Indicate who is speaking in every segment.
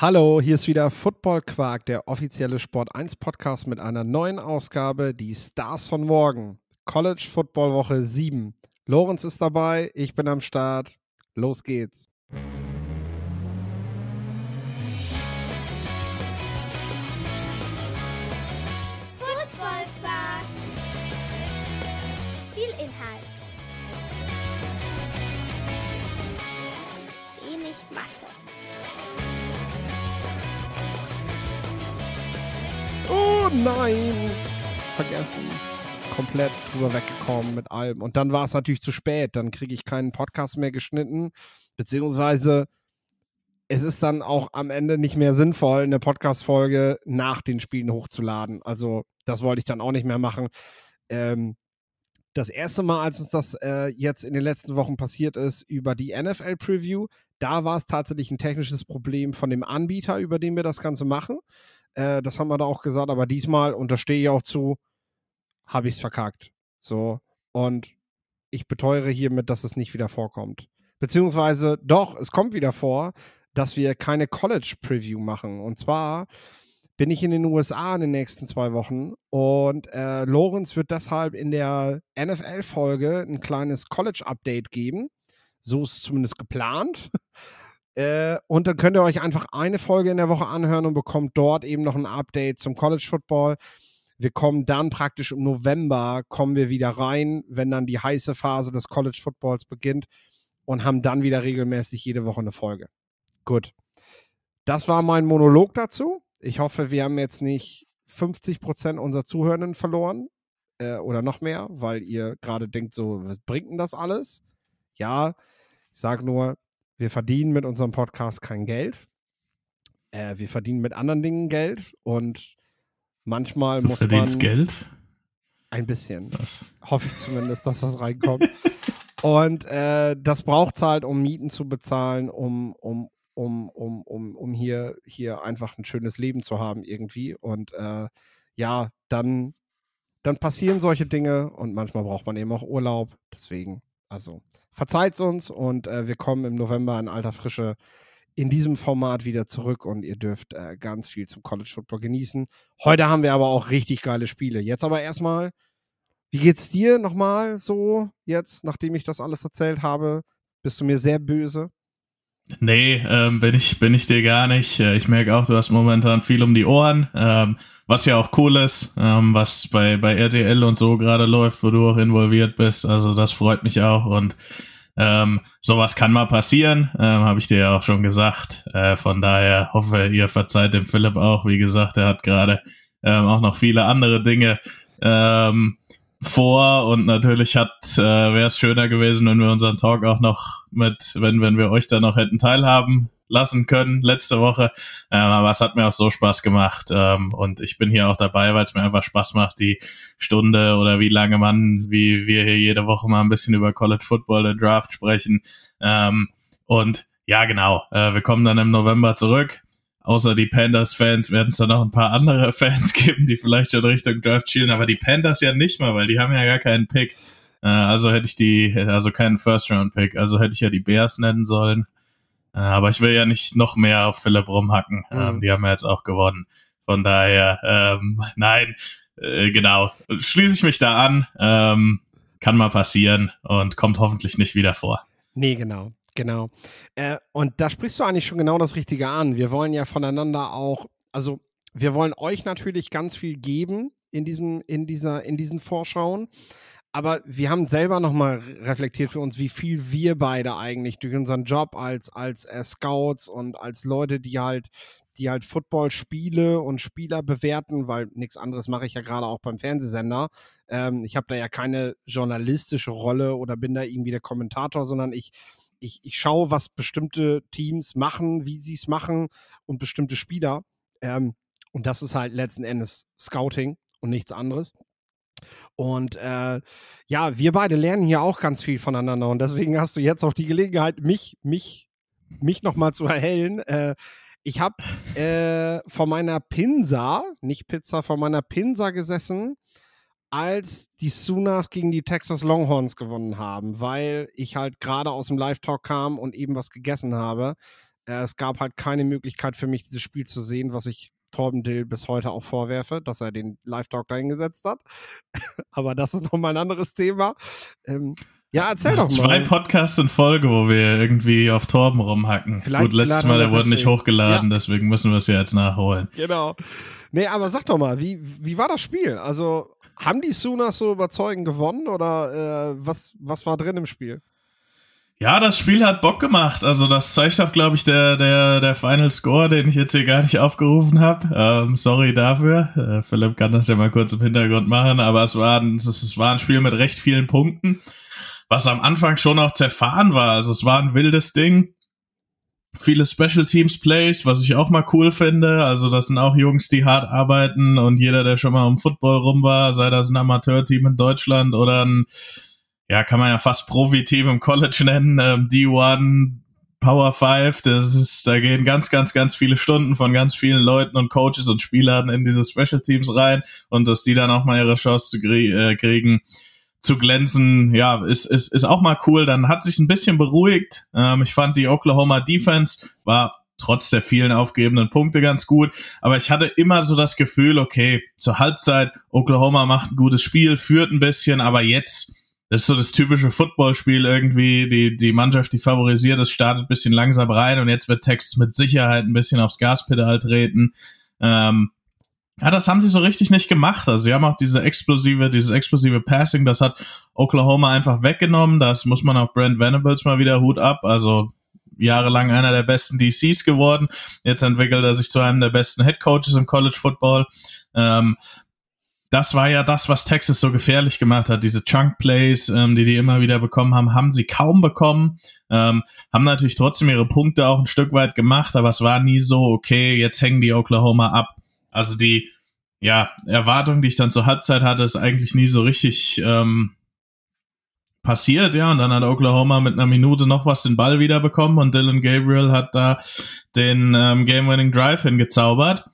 Speaker 1: Hallo, hier ist wieder Football Quark, der offizielle Sport 1 Podcast mit einer neuen Ausgabe, die Stars von morgen. College Football Woche 7. Lorenz ist dabei, ich bin am Start. Los geht's. Oh nein! Vergessen. Komplett drüber weggekommen mit allem. Und dann war es natürlich zu spät. Dann kriege ich keinen Podcast mehr geschnitten. Beziehungsweise es ist dann auch am Ende nicht mehr sinnvoll, eine Podcast-Folge nach den Spielen hochzuladen. Also, das wollte ich dann auch nicht mehr machen. Ähm, das erste Mal, als uns das äh, jetzt in den letzten Wochen passiert ist, über die NFL-Preview, da war es tatsächlich ein technisches Problem von dem Anbieter, über den wir das Ganze machen. Äh, das haben wir da auch gesagt, aber diesmal, und da stehe ich auch zu, habe ich es verkackt. So. Und ich beteuere hiermit, dass es nicht wieder vorkommt. Beziehungsweise, doch, es kommt wieder vor, dass wir keine College-Preview machen. Und zwar bin ich in den USA in den nächsten zwei Wochen und äh, Lorenz wird deshalb in der NFL-Folge ein kleines College-Update geben. So ist es zumindest geplant. Äh, und dann könnt ihr euch einfach eine Folge in der Woche anhören und bekommt dort eben noch ein Update zum College Football. Wir kommen dann praktisch im November, kommen wir wieder rein, wenn dann die heiße Phase des College Footballs beginnt und haben dann wieder regelmäßig jede Woche eine Folge. Gut. Das war mein Monolog dazu. Ich hoffe, wir haben jetzt nicht 50 Prozent unserer Zuhörenden verloren äh, oder noch mehr, weil ihr gerade denkt, so, was bringt denn das alles? Ja, ich sage nur, wir verdienen mit unserem Podcast kein Geld. Äh, wir verdienen mit anderen Dingen Geld und manchmal
Speaker 2: Du
Speaker 1: muss
Speaker 2: verdienst
Speaker 1: man
Speaker 2: Geld?
Speaker 1: ein bisschen.
Speaker 2: Das.
Speaker 1: Hoffe ich zumindest, dass was reinkommt. Und äh, das braucht es halt, um Mieten zu bezahlen, um, um, um, um, um, um hier, hier einfach ein schönes Leben zu haben irgendwie. Und äh, ja, dann, dann passieren solche Dinge und manchmal braucht man eben auch Urlaub. Deswegen, also verzeiht uns und äh, wir kommen im November in alter Frische in diesem Format wieder zurück und ihr dürft äh, ganz viel zum College Football genießen. Heute haben wir aber auch richtig geile Spiele. Jetzt aber erstmal, wie geht's dir nochmal so jetzt, nachdem ich das alles erzählt habe? Bist du mir sehr böse?
Speaker 2: Nee, ähm, bin, ich, bin ich dir gar nicht. Äh, Ich merke auch, du hast momentan viel um die Ohren, ähm, was ja auch cool ist, ähm, was bei, bei RTL und so gerade läuft, wo du auch involviert bist. Also das freut mich auch und ähm, sowas kann mal passieren, ähm, habe ich dir ja auch schon gesagt. Äh, von daher hoffe, ihr verzeiht dem Philipp auch. Wie gesagt, er hat gerade ähm, auch noch viele andere Dinge ähm, vor und natürlich hat äh, wäre es schöner gewesen, wenn wir unseren Talk auch noch mit, wenn wenn wir euch da noch hätten teilhaben lassen können letzte Woche. Ähm, aber es hat mir auch so Spaß gemacht ähm, und ich bin hier auch dabei, weil es mir einfach Spaß macht, die Stunde oder wie lange man, wie wir hier jede Woche mal ein bisschen über College Football, den Draft sprechen. Ähm, und ja, genau, äh, wir kommen dann im November zurück. Außer die Panthers-Fans werden es dann noch ein paar andere Fans geben, die vielleicht schon Richtung Draft schielen, aber die Panthers ja nicht mal, weil die haben ja gar keinen Pick. Äh, also hätte ich die, also keinen First-Round-Pick, also hätte ich ja die Bears nennen sollen. Äh, aber ich will ja nicht noch mehr auf Philipp rumhacken.
Speaker 1: Mhm.
Speaker 2: Ähm, die haben ja jetzt auch gewonnen. Von daher, ähm, nein, äh, genau. Schließe ich mich da an. Ähm, kann mal passieren und kommt hoffentlich nicht wieder vor.
Speaker 1: Nee, genau, genau. Äh, und da sprichst du eigentlich schon genau das Richtige an. Wir wollen ja voneinander auch, also wir wollen euch natürlich ganz viel geben in diesem, in dieser, in diesen Vorschauen. Aber wir haben selber nochmal reflektiert für uns, wie viel wir beide eigentlich durch unseren Job als, als äh, Scouts und als Leute, die halt, die halt Football-Spiele und Spieler bewerten, weil nichts anderes mache ich ja gerade auch beim Fernsehsender. Ähm, ich habe da ja keine journalistische Rolle oder bin da irgendwie der Kommentator, sondern ich, ich, ich schaue, was bestimmte Teams machen, wie sie es machen und bestimmte Spieler. Ähm, und das ist halt letzten Endes Scouting und nichts anderes. Und äh, ja, wir beide lernen hier auch ganz viel voneinander und deswegen hast du jetzt auch die Gelegenheit, mich, mich, mich nochmal zu erhellen. Äh, ich habe äh, vor meiner Pinsa, nicht Pizza, vor meiner Pinsa gesessen, als die Sooners gegen die Texas Longhorns gewonnen haben, weil ich halt gerade aus dem Live-Talk kam und eben was gegessen habe. Äh, es gab halt keine Möglichkeit für mich, dieses Spiel zu sehen, was ich Torben Dill bis heute auch vorwerfe, dass er den Live-Talk eingesetzt hat. Aber das ist nochmal ein anderes Thema. Ähm, ja, erzähl doch mal.
Speaker 2: Zwei Podcasts in Folge, wo wir irgendwie auf Torben rumhacken. Vielleicht Gut, letztes Mal, der wurde nicht hochgeladen, ja. deswegen müssen wir es ja jetzt nachholen.
Speaker 1: Genau. Nee, aber sag doch mal, wie, wie war das Spiel? Also, haben die Sooners so überzeugend gewonnen oder äh, was, was war drin im Spiel?
Speaker 2: Ja, das Spiel hat Bock gemacht. Also das zeigt auch, glaube ich, der, der, der Final Score, den ich jetzt hier gar nicht aufgerufen habe. Ähm, sorry dafür. Äh, Philipp kann das ja mal kurz im Hintergrund machen, aber es war, ein, es, es war ein Spiel mit recht vielen Punkten, was am Anfang schon auch zerfahren war. Also es war ein wildes Ding. Viele Special Teams Plays, was ich auch mal cool finde. Also das sind auch Jungs, die hart arbeiten und jeder, der schon mal um Football rum war, sei das ein Amateurteam in Deutschland oder ein ja, kann man ja fast Profi-Team im College nennen, ähm, D1, Power 5, das ist, da gehen ganz, ganz, ganz viele Stunden von ganz vielen Leuten und Coaches und Spielern in diese Special Teams rein und dass die dann auch mal ihre Chance zu krie äh, kriegen, zu glänzen, ja, ist, ist, ist auch mal cool. Dann hat sich ein bisschen beruhigt. Ähm, ich fand die Oklahoma Defense war trotz der vielen aufgegebenen Punkte ganz gut. Aber ich hatte immer so das Gefühl, okay, zur Halbzeit, Oklahoma macht ein gutes Spiel, führt ein bisschen, aber jetzt das ist so das typische Footballspiel irgendwie. Die, die Mannschaft, die favorisiert, das startet ein bisschen langsam rein und jetzt wird Texas mit Sicherheit ein bisschen aufs Gaspedal treten. Ähm, ja, das haben sie so richtig nicht gemacht. Also sie haben auch diese explosive, dieses explosive Passing, das hat Oklahoma einfach weggenommen. Das muss man auch Brent Venables mal wieder Hut ab. Also jahrelang einer der besten DCs geworden. Jetzt entwickelt er sich zu einem der besten Head Coaches im College Football. Ähm, das war ja das, was Texas so gefährlich gemacht hat. Diese Chunk Plays, ähm, die die immer wieder bekommen haben, haben sie kaum bekommen. Ähm, haben natürlich trotzdem ihre Punkte auch ein Stück weit gemacht, aber es war nie so, okay, jetzt hängen die Oklahoma ab. Also die, ja, Erwartung, die ich dann zur Halbzeit hatte, ist eigentlich nie so richtig ähm, passiert, ja. Und dann hat Oklahoma mit einer Minute noch was den Ball wiederbekommen und Dylan Gabriel hat da den ähm, Game-Winning Drive hingezaubert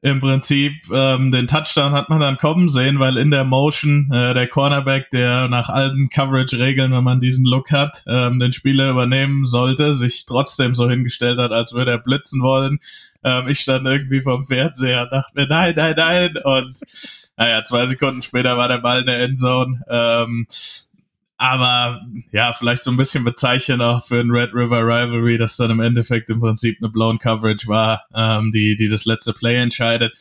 Speaker 2: im Prinzip ähm, den Touchdown hat man dann kommen sehen, weil in der Motion äh, der Cornerback, der nach alten Coverage-Regeln, wenn man diesen Look hat, ähm, den Spieler übernehmen sollte, sich trotzdem so hingestellt hat, als würde er blitzen wollen. Ähm, ich stand irgendwie vom Fernseher und dachte mir, nein, nein, nein. Und naja, zwei Sekunden später war der Ball in der Endzone. Ähm, aber ja, vielleicht so ein bisschen bezeichnend auch für ein Red River Rivalry, dass dann im Endeffekt im Prinzip eine blown Coverage war, ähm, die, die das letzte Play entscheidet.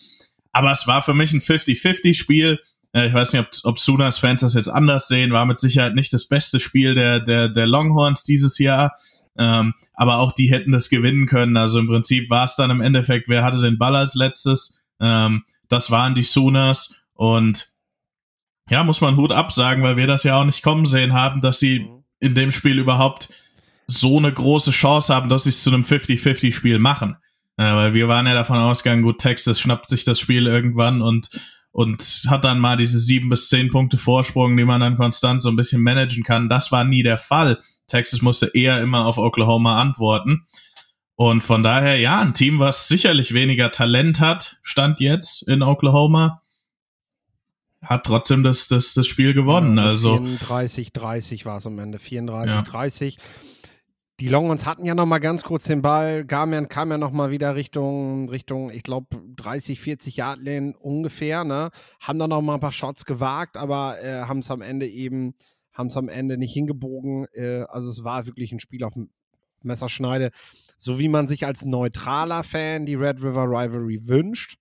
Speaker 2: Aber es war für mich ein 50-50-Spiel. Äh, ich weiß nicht, ob, ob Sooners-Fans das jetzt anders sehen. War mit Sicherheit nicht das beste Spiel der, der, der Longhorns dieses Jahr. Ähm, aber auch die hätten das gewinnen können. Also im Prinzip war es dann im Endeffekt, wer hatte den Ball als letztes? Ähm, das waren die Sooners. Und ja, muss man Hut absagen, weil wir das ja auch nicht kommen sehen haben, dass sie mhm. in dem Spiel überhaupt so eine große Chance haben, dass sie es zu einem 50-50-Spiel machen. Ja, weil wir waren ja davon ausgegangen, gut, Texas schnappt sich das Spiel irgendwann und, und hat dann mal diese sieben bis zehn Punkte Vorsprung, die man dann konstant so ein bisschen managen kann. Das war nie der Fall. Texas musste eher immer auf Oklahoma antworten. Und von daher, ja, ein Team, was sicherlich weniger Talent hat, stand jetzt in Oklahoma, hat trotzdem das, das, das Spiel gewonnen. Ja, also
Speaker 1: 34, 30 war es am Ende. 34, ja. 30. Die Longhorns hatten ja noch mal ganz kurz den Ball. Garmian kam ja noch mal wieder Richtung, Richtung ich glaube, 30, 40 Yard Lane ungefähr. Ne? Haben dann noch mal ein paar Shots gewagt, aber äh, haben es am Ende eben, haben es am Ende nicht hingebogen. Äh, also es war wirklich ein Spiel auf Messerschneide. So wie man sich als neutraler Fan die Red River Rivalry wünscht.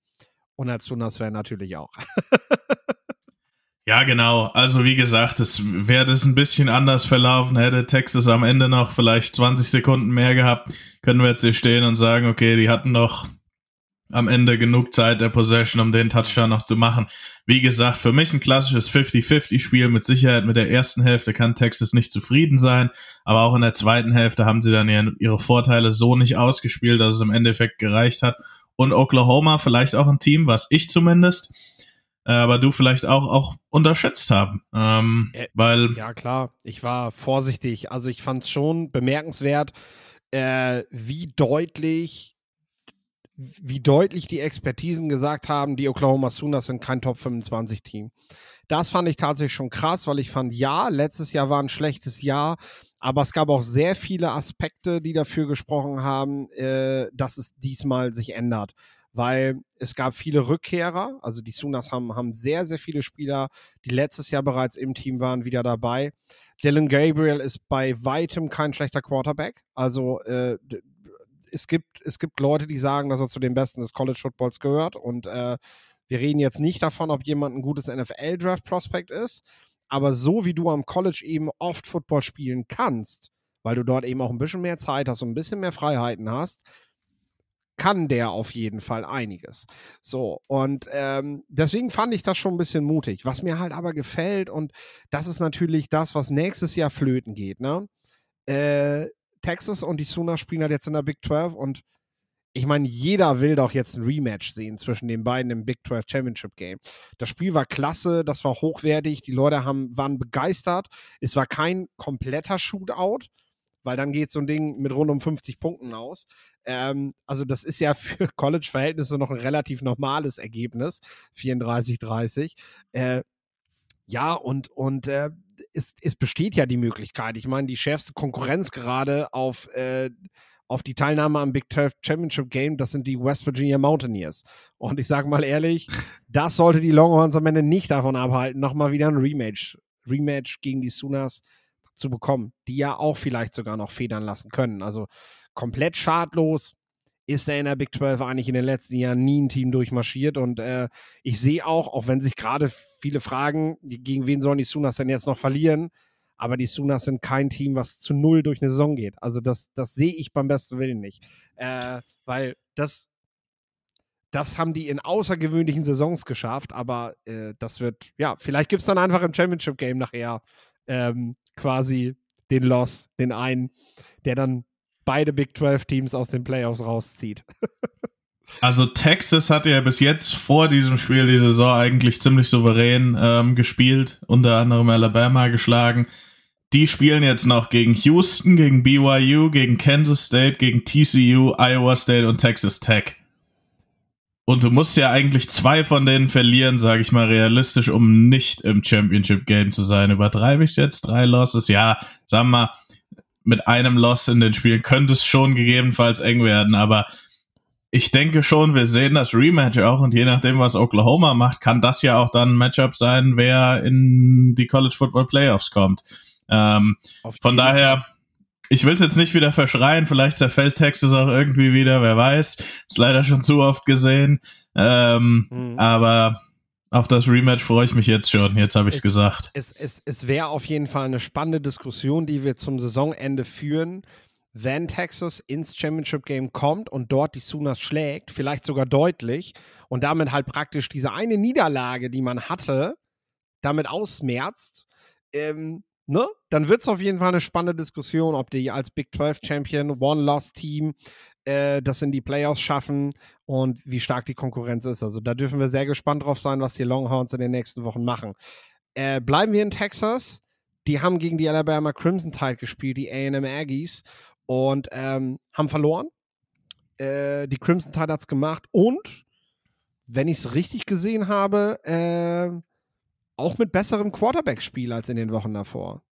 Speaker 1: Und als Tunas-Fan natürlich auch.
Speaker 2: Ja, genau. Also wie gesagt, es wäre das ein bisschen anders verlaufen, hätte Texas am Ende noch vielleicht 20 Sekunden mehr gehabt, können wir jetzt hier stehen und sagen, okay, die hatten noch am Ende genug Zeit der Possession, um den Touchdown noch zu machen. Wie gesagt, für mich ein klassisches 50-50-Spiel. Mit Sicherheit mit der ersten Hälfte kann Texas nicht zufrieden sein, aber auch in der zweiten Hälfte haben sie dann ihre Vorteile so nicht ausgespielt, dass es im Endeffekt gereicht hat. Und Oklahoma vielleicht auch ein Team, was ich zumindest aber du vielleicht auch, auch unterschätzt haben. Ähm, äh, weil
Speaker 1: ja, klar, ich war vorsichtig. Also ich fand es schon bemerkenswert, äh, wie deutlich wie deutlich die Expertisen gesagt haben, die Oklahoma Sooners sind kein Top 25 Team. Das fand ich tatsächlich schon krass, weil ich fand, ja, letztes Jahr war ein schlechtes Jahr, Aber es gab auch sehr viele Aspekte, die dafür gesprochen haben, äh, dass es diesmal sich ändert. Weil es gab viele Rückkehrer, also die Sunas haben, haben sehr, sehr viele Spieler, die letztes Jahr bereits im Team waren, wieder dabei. Dylan Gabriel ist bei weitem kein schlechter Quarterback. Also äh, es, gibt, es gibt Leute, die sagen, dass er zu den Besten des College Footballs gehört. Und äh, wir reden jetzt nicht davon, ob jemand ein gutes NFL-Draft-Prospect ist. Aber so wie du am College eben oft Football spielen kannst, weil du dort eben auch ein bisschen mehr Zeit hast und ein bisschen mehr Freiheiten hast, kann der auf jeden Fall einiges. So, und ähm, deswegen fand ich das schon ein bisschen mutig. Was mir halt aber gefällt, und das ist natürlich das, was nächstes Jahr flöten geht, ne? Äh, Texas und die Suna spielen halt jetzt in der Big 12 und ich meine, jeder will doch jetzt ein Rematch sehen zwischen den beiden im Big 12 Championship Game. Das Spiel war klasse, das war hochwertig, die Leute haben, waren begeistert. Es war kein kompletter Shootout, weil dann geht so ein Ding mit rund um 50 Punkten aus. Ähm, also das ist ja für College-Verhältnisse noch ein relativ normales Ergebnis, 34-30. Äh, ja, und, und äh, es, es besteht ja die Möglichkeit. Ich meine, die schärfste Konkurrenz gerade auf äh, auf die Teilnahme am Big 12 Championship Game, das sind die West Virginia Mountaineers. Und ich sage mal ehrlich, das sollte die Longhorns am Ende nicht davon abhalten, nochmal wieder ein Rematch, Rematch gegen die Sooners zu bekommen, die ja auch vielleicht sogar noch federn lassen können. Also komplett schadlos ist er in der Big 12 eigentlich in den letzten Jahren nie ein Team durchmarschiert. Und äh, ich sehe auch, auch wenn sich gerade viele fragen, gegen wen sollen die Sooners denn jetzt noch verlieren, aber die Sunas sind kein Team, was zu null durch eine Saison geht. Also das, das sehe ich beim besten Willen nicht. Äh, weil das, das haben die in außergewöhnlichen Saisons geschafft, aber äh, das wird, ja, vielleicht gibt es dann einfach im Championship-Game nachher ähm, quasi den Loss, den einen, der dann beide Big 12 Teams aus den Playoffs rauszieht.
Speaker 2: Also Texas hatte ja bis jetzt vor diesem Spiel die Saison eigentlich ziemlich souverän ähm, gespielt, unter anderem Alabama geschlagen. Die spielen jetzt noch gegen Houston, gegen BYU, gegen Kansas State, gegen TCU, Iowa State und Texas Tech. Und du musst ja eigentlich zwei von denen verlieren, sage ich mal realistisch, um nicht im Championship Game zu sein. Übertreibe ich es jetzt? Drei Losses? Ja, sagen wir mal, mit einem Loss in den Spielen könnte es schon gegebenenfalls eng werden, aber ich denke schon, wir sehen das Rematch auch und je nachdem, was Oklahoma macht, kann das ja auch dann ein Matchup sein, wer in die College Football Playoffs kommt. Ähm, von daher, ich will es jetzt nicht wieder verschreien, vielleicht zerfällt Texas auch irgendwie wieder, wer weiß. Ist leider schon zu oft gesehen. Ähm, mhm. Aber auf das Rematch freue ich mich jetzt schon. Jetzt habe ich es gesagt.
Speaker 1: Es, es, es wäre auf jeden Fall eine spannende Diskussion, die wir zum Saisonende führen wenn Texas ins Championship Game kommt und dort die Sooners schlägt, vielleicht sogar deutlich und damit halt praktisch diese eine Niederlage, die man hatte, damit ausmerzt, ähm, ne? Dann wird es auf jeden Fall eine spannende Diskussion, ob die als Big 12 Champion, One-Loss-Team äh, das in die Playoffs schaffen und wie stark die Konkurrenz ist. Also da dürfen wir sehr gespannt drauf sein, was die Longhorns in den nächsten Wochen machen. Äh, bleiben wir in Texas. Die haben gegen die Alabama Crimson Tide gespielt, die AM Aggies und ähm, haben verloren. Äh, die Crimson Tide hat es gemacht und, wenn ich es richtig gesehen habe, äh, auch mit besserem Quarterback-Spiel als in den Wochen davor.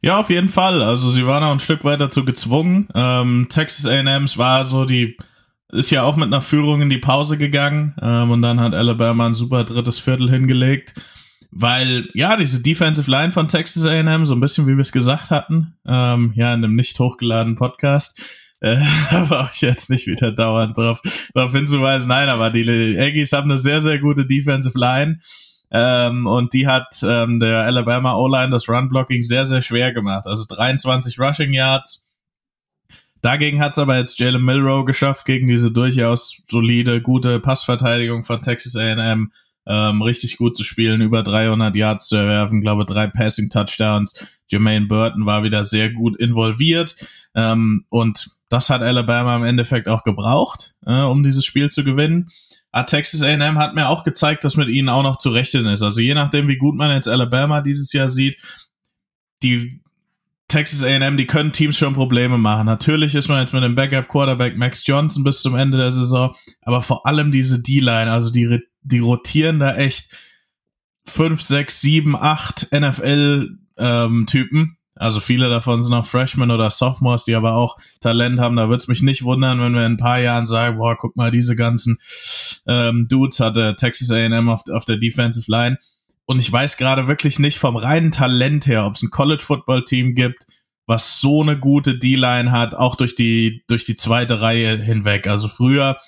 Speaker 2: Ja, auf jeden Fall. Also sie waren auch ein Stück weit dazu gezwungen. Ähm, Texas A&M's war so die, ist ja auch mit einer Führung in die Pause gegangen ähm, und dann hat Alabama ein super drittes Viertel hingelegt weil ja, diese Defensive Line von Texas AM, so ein bisschen wie wir es gesagt hatten, ähm, ja, in einem nicht hochgeladenen Podcast, äh, war ich jetzt nicht wieder dauernd drauf, darauf hinzuweisen. Nein, aber die Aggies haben eine sehr, sehr gute Defensive Line. Ähm, und die hat ähm, der Alabama O-Line das Run-Blocking sehr, sehr schwer gemacht. Also 23 Rushing Yards. Dagegen hat es aber jetzt Jalen Milrow geschafft, gegen diese durchaus solide, gute Passverteidigung von Texas A&M ähm, richtig gut zu spielen, über 300 Yards zu erwerfen, glaube drei Passing Touchdowns. Jermaine Burton war wieder sehr gut involviert ähm, und das hat Alabama im Endeffekt auch gebraucht, äh, um dieses Spiel zu gewinnen. Ah, Texas A&M hat mir auch gezeigt, dass mit ihnen auch noch zu rechnen ist. Also je nachdem, wie gut man jetzt Alabama dieses Jahr sieht, die Texas A&M, die können Teams schon Probleme machen. Natürlich ist man jetzt mit dem Backup Quarterback Max Johnson bis zum Ende der Saison, aber vor allem diese D-Line, also die die rotieren da echt fünf, sechs, sieben, acht NFL-Typen. Ähm, Also viele davon sind auch Freshmen oder Sophomores, die aber auch Talent haben. Da würde es mich nicht wundern, wenn wir in ein paar Jahren sagen, boah, guck mal, diese ganzen ähm, Dudes hatte Texas A&M auf, auf der Defensive Line. Und ich weiß gerade wirklich nicht vom reinen Talent her, ob es ein College-Football-Team gibt, was so eine gute D-Line hat, auch durch die, durch die zweite Reihe hinweg. Also früher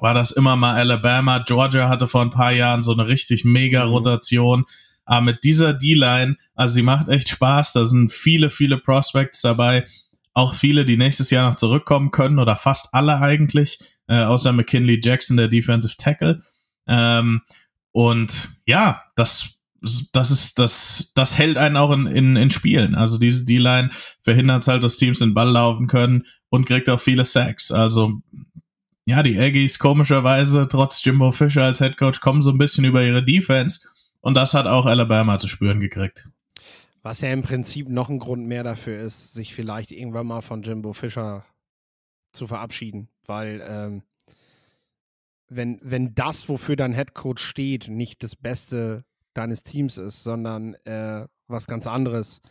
Speaker 2: war das immer mal Alabama. Georgia hatte vor ein paar Jahren so eine richtig mega mhm. Aber mit dieser D-Line, also sie macht echt Spaß. Da sind viele, viele Prospects dabei. Auch viele, die nächstes Jahr noch zurückkommen können oder fast alle eigentlich, äh, außer McKinley Jackson, der Defensive Tackle. Ähm, und ja, das das ist, das, das hält einen auch in, in, in Spielen. Also diese D-Line verhindert halt, dass Teams den Ball laufen können und kriegt auch viele Sacks. Also ja, die Aggies komischerweise, trotz Jimbo Fisher als Head Coach, kommen so ein bisschen über ihre Defense. Und das hat auch Alabama zu spüren gekriegt.
Speaker 1: Was ja im Prinzip noch ein Grund mehr dafür ist, sich vielleicht irgendwann mal von Jimbo Fisher zu verabschieden. Weil ähm, wenn, wenn das, wofür dein Head Coach steht, nicht das Beste deines Teams ist, sondern äh, was ganz anderes.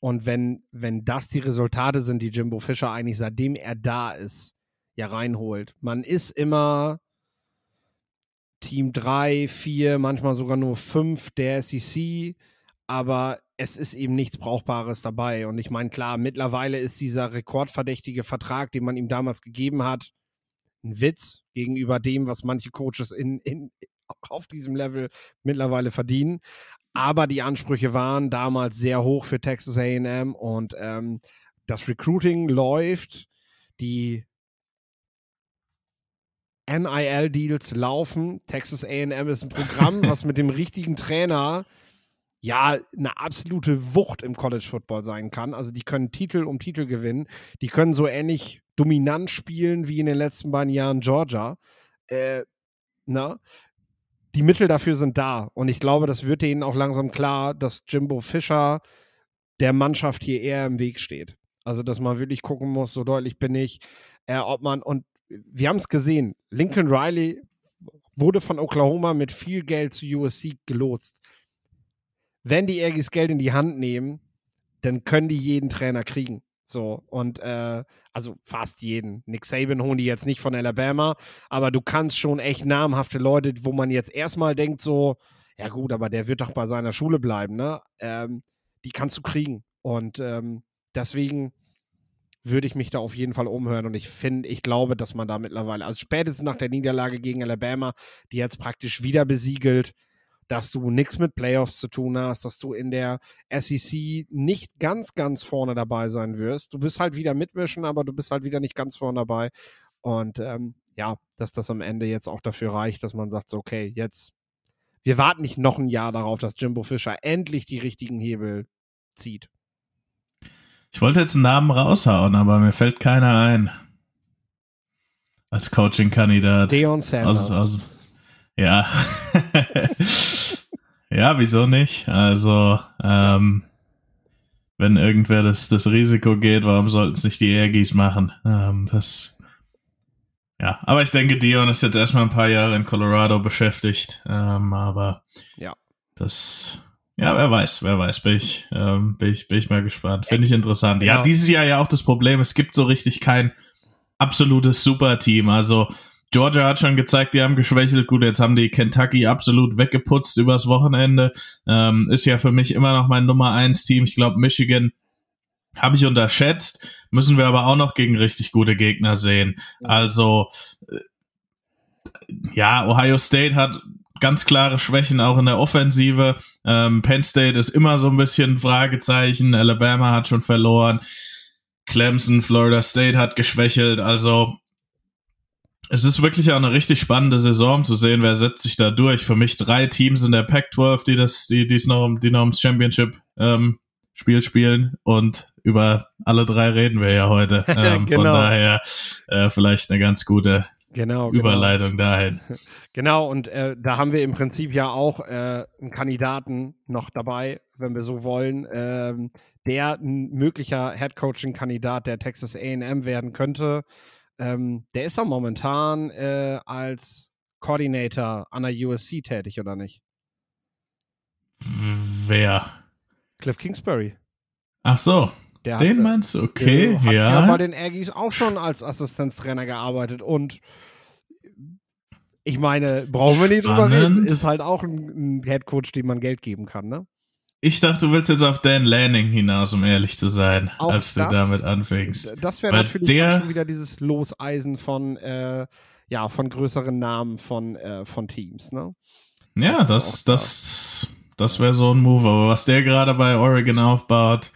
Speaker 1: Und wenn, wenn das die Resultate sind, die Jimbo Fischer eigentlich seitdem er da ist, ja reinholt. Man ist immer Team 3, 4, manchmal sogar nur 5 der SEC, aber es ist eben nichts Brauchbares dabei. Und ich meine, klar, mittlerweile ist dieser rekordverdächtige Vertrag, den man ihm damals gegeben hat, ein Witz gegenüber dem, was manche Coaches in, in, auf diesem Level mittlerweile verdienen. Aber die Ansprüche waren damals sehr hoch für Texas AM und ähm, das Recruiting läuft, die NIL-Deals laufen. Texas AM ist ein Programm, was mit dem richtigen Trainer ja eine absolute Wucht im College Football sein kann. Also die können Titel um Titel gewinnen. Die können so ähnlich dominant spielen wie in den letzten beiden Jahren Georgia. Äh, na? die Mittel dafür sind da. Und ich glaube, das wird denen auch langsam klar, dass Jimbo Fischer der Mannschaft hier eher im Weg steht. Also, dass man wirklich gucken muss, so deutlich bin ich, äh, ob man, und wir haben es gesehen, Lincoln Riley wurde von Oklahoma mit viel Geld zu USC gelotst. Wenn die Aggies Geld in die Hand nehmen, dann können die jeden Trainer kriegen. So, und äh, also fast jeden. Nick Saban holen die jetzt nicht von Alabama, aber du kannst schon echt namhafte Leute, wo man jetzt erstmal denkt, so, ja gut, aber der wird doch bei seiner Schule bleiben, ne? Ähm, die kannst du kriegen. Und ähm, deswegen würde ich mich da auf jeden Fall umhören. Und ich finde, ich glaube, dass man da mittlerweile, also spätestens nach der Niederlage gegen Alabama, die jetzt praktisch wieder besiegelt, dass du nichts mit Playoffs zu tun hast, dass du in der SEC nicht ganz, ganz vorne dabei sein wirst. Du wirst halt wieder mitmischen, aber du bist halt wieder nicht ganz vorne dabei. Und ähm, ja, dass das am Ende jetzt auch dafür reicht, dass man sagt, so, okay, jetzt, wir warten nicht noch ein Jahr darauf, dass Jimbo Fischer endlich die richtigen Hebel zieht.
Speaker 2: Ich wollte jetzt einen Namen raushauen, aber mir fällt keiner ein. Als Coaching-Kandidat.
Speaker 1: Deon Sanders. Aus, aus,
Speaker 2: ja. ja, wieso nicht? Also, ähm, wenn irgendwer das, das Risiko geht, warum sollten es nicht die Aggies machen? Ähm, das, ja, aber ich denke, Dion ist jetzt erstmal ein paar Jahre in Colorado beschäftigt. Ähm, aber
Speaker 1: ja.
Speaker 2: das, ja, wer weiß, wer weiß, bin ich, ähm, bin ich, bin ich mal gespannt. Finde ich interessant. Ja, dieses Jahr ja auch das Problem, es gibt so richtig kein absolutes Superteam. Also, Georgia hat schon gezeigt, die haben geschwächelt. Gut, jetzt haben die Kentucky absolut weggeputzt übers Wochenende. Ähm, ist ja für mich immer noch mein Nummer 1 Team. Ich glaube, Michigan habe ich unterschätzt. Müssen wir aber auch noch gegen richtig gute Gegner sehen. Also, äh, ja, Ohio State hat ganz klare Schwächen auch in der Offensive. Ähm, Penn State ist immer so ein bisschen Fragezeichen. Alabama hat schon verloren. Clemson, Florida State hat geschwächelt. Also es ist wirklich auch eine richtig spannende Saison zu sehen, wer setzt sich da durch. Für mich drei Teams in der Pac-12, die das, die, die's noch, die noch ums Championship ähm, Spiel spielen und über alle drei reden wir ja heute. Ähm, genau. Von daher äh, vielleicht eine ganz gute genau, genau. Überleitung genau. dahin.
Speaker 1: Genau, und äh, da haben wir im Prinzip ja auch äh, einen Kandidaten noch dabei, wenn wir so wollen, ähm, der ein möglicher Headcoaching-Kandidat der Texas AM werden könnte. Ähm, der ist doch momentan äh, als Coordinator an der USC tätig, oder nicht?
Speaker 2: Wer?
Speaker 1: Cliff Kingsbury.
Speaker 2: Ach so.
Speaker 1: Der
Speaker 2: Den
Speaker 1: hat,
Speaker 2: meinst du? Okay,
Speaker 1: hat ja.
Speaker 2: ja.
Speaker 1: bei den Aggies auch schon als Assistenztrainer gearbeitet und ich meine, brauchen wir nicht drüber reden, ist halt auch ein, ein Headcoach, dem man Geld geben kann, ne?
Speaker 2: Ich dachte, du willst jetzt auf Dan Lanning hinaus, um ehrlich zu sein,
Speaker 1: Auch
Speaker 2: als du
Speaker 1: das-
Speaker 2: damit anfängst.
Speaker 1: Das wäre natürlich
Speaker 2: der-
Speaker 1: schon wieder dieses Loseisen von, äh, ja, von größeren Namen von, äh, von Teams, ne?
Speaker 2: Ja,
Speaker 1: das
Speaker 2: das, das, das wäre so ein Move. Aber was der gerade bei Oregon aufbaut,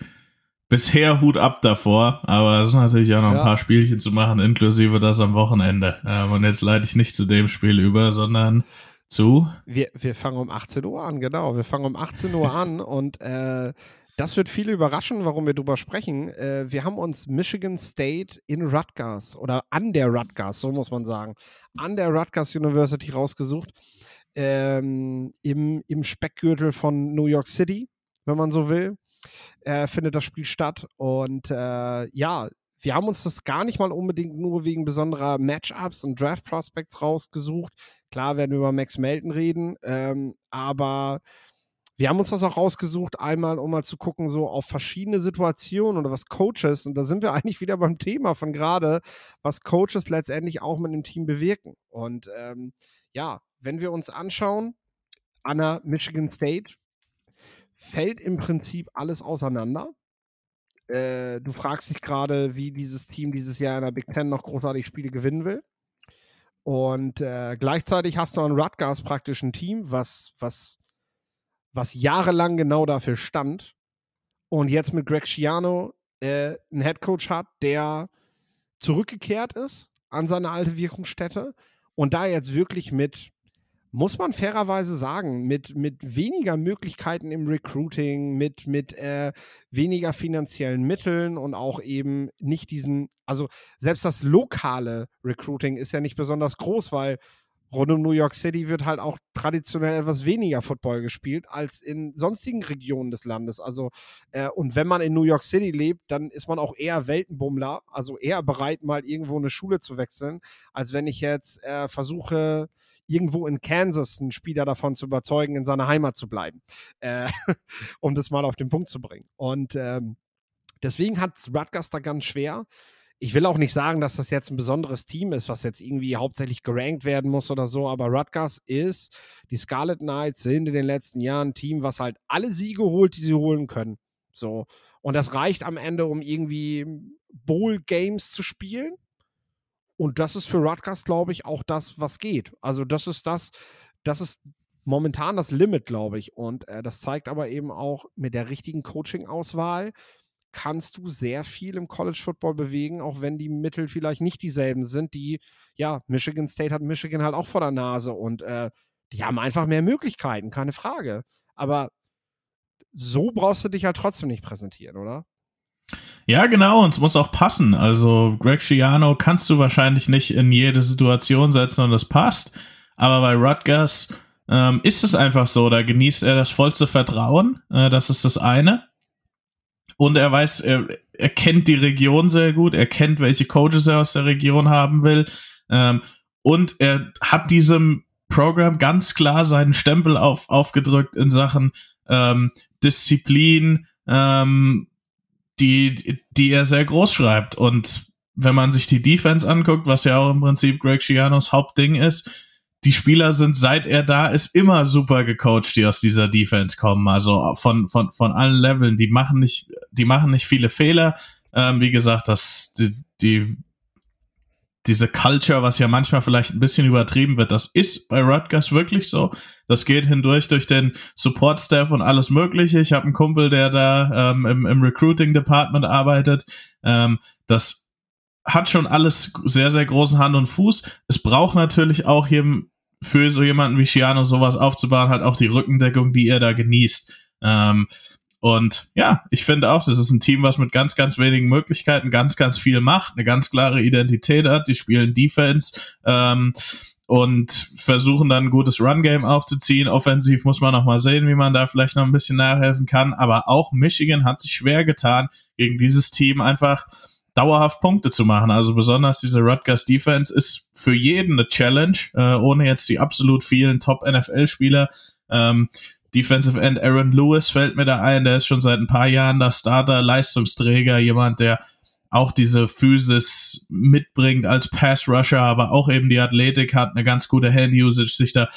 Speaker 2: bisher Hut ab davor. Aber es ist natürlich auch noch ein
Speaker 1: Ja.
Speaker 2: paar Spielchen zu machen, inklusive das am Wochenende. Ähm, und jetzt leite ich nicht zu dem Spiel über, sondern zu.
Speaker 1: Wir, wir fangen um 18 Uhr an, genau. Wir fangen um 18 Uhr an und äh, das wird viele überraschen, warum wir drüber sprechen. Äh, wir haben uns Michigan State in Rutgers oder an der Rutgers, so muss man sagen, an der Rutgers University rausgesucht. Ähm, im, Im Speckgürtel von New York City, wenn man so will, äh, findet das Spiel statt. Und äh, ja, wir haben uns das gar nicht mal unbedingt nur wegen besonderer Matchups und Draft Prospects rausgesucht. Klar werden wir über Max Melton reden, ähm, aber wir haben uns das auch rausgesucht, einmal, um mal zu gucken, so auf verschiedene Situationen oder was Coaches, und da sind wir eigentlich wieder beim Thema von gerade, was Coaches letztendlich auch mit einem Team bewirken. Und ähm, ja, wenn wir uns anschauen, Anna Michigan State fällt im Prinzip alles auseinander. Äh, du fragst dich gerade, wie dieses Team dieses Jahr in der Big Ten noch großartig Spiele gewinnen will. Und äh, gleichzeitig hast du an Rutgers praktisch ein Team, was, was, was jahrelang genau dafür stand. Und jetzt mit Greg Schiano äh, einen Headcoach hat, der zurückgekehrt ist an seine alte Wirkungsstätte und da jetzt wirklich mit, muss man fairerweise sagen, mit, mit weniger Möglichkeiten im Recruiting, mit, mit äh, weniger finanziellen Mitteln und auch eben nicht diesen, also selbst das lokale Recruiting ist ja nicht besonders groß, weil rund um New York City wird halt auch traditionell etwas weniger Football gespielt als in sonstigen Regionen des Landes. Also, äh, und wenn man in New York City lebt, dann ist man auch eher Weltenbummler, also eher bereit, mal irgendwo eine Schule zu wechseln, als wenn ich jetzt äh, versuche, irgendwo in Kansas einen Spieler davon zu überzeugen, in seiner Heimat zu bleiben, äh, um das mal auf den Punkt zu bringen. Und ähm, deswegen hat Rutgers da ganz schwer. Ich will auch nicht sagen, dass das jetzt ein besonderes Team ist, was jetzt irgendwie hauptsächlich gerankt werden muss oder so, aber Rutgers ist, die Scarlet Knights sind in den letzten Jahren ein Team, was halt alle Siege holt, die sie holen können. So. Und das reicht am Ende, um irgendwie Bowl-Games zu spielen. Und das ist für Rutgers, glaube ich, auch das, was geht. Also, das ist das, das ist momentan das Limit, glaube ich. Und äh, das zeigt aber eben auch mit der richtigen Coaching-Auswahl kannst du sehr viel im College Football bewegen, auch wenn die Mittel vielleicht nicht dieselben sind. Die, ja, Michigan State hat Michigan halt auch vor der Nase und äh, die haben einfach mehr Möglichkeiten, keine Frage. Aber so brauchst du dich halt trotzdem nicht präsentieren, oder?
Speaker 2: Ja, genau, und es muss auch passen. Also Greg Schiano kannst du wahrscheinlich nicht in jede Situation setzen und es passt. Aber bei Rutgers ähm, ist es einfach so, da genießt er das vollste Vertrauen. Äh, das ist das eine. Und er weiß, er, er kennt die Region sehr gut, er kennt, welche Coaches er aus der Region haben will. Ähm, und er hat diesem Programm ganz klar seinen Stempel auf, aufgedrückt in Sachen ähm, Disziplin, ähm, die, die er sehr groß schreibt. Und wenn man sich die Defense anguckt, was ja auch im Prinzip Greg Schianos Hauptding ist, die Spieler sind, seit er da ist, immer super gecoacht, die aus dieser Defense kommen. Also von, von, von allen Leveln. Die machen nicht, die machen nicht viele Fehler. Ähm, wie gesagt, das, die, die, diese Culture, was ja manchmal vielleicht ein bisschen übertrieben wird, das ist bei Rutgers wirklich so. Das geht hindurch durch den Support-Staff und alles Mögliche. Ich habe einen Kumpel, der da ähm, im, im Recruiting-Department arbeitet. Ähm, das hat schon alles sehr, sehr großen Hand und Fuß. Es braucht natürlich auch hier für so jemanden wie Shiano sowas aufzubauen, halt auch die Rückendeckung, die er da genießt. Ähm, und ja, ich finde auch, das ist ein Team, was mit ganz, ganz wenigen Möglichkeiten ganz, ganz viel macht, eine ganz klare Identität hat. Die spielen Defense ähm, und versuchen dann ein gutes Run-Game aufzuziehen. Offensiv muss man noch mal sehen, wie man da vielleicht noch ein bisschen nachhelfen kann. Aber auch Michigan hat sich schwer getan, gegen dieses Team einfach dauerhaft Punkte zu machen. Also besonders diese Rutgers Defense ist für jeden eine Challenge, äh, ohne jetzt die absolut vielen Top-NFL-Spieler. Ähm, Defensive End Aaron Lewis fällt mir da ein, der ist schon seit ein paar Jahren der Starter, Leistungsträger, jemand, der auch diese Physis mitbringt als Pass Rusher, aber auch eben die Athletik hat, eine ganz gute Hand Usage, sich da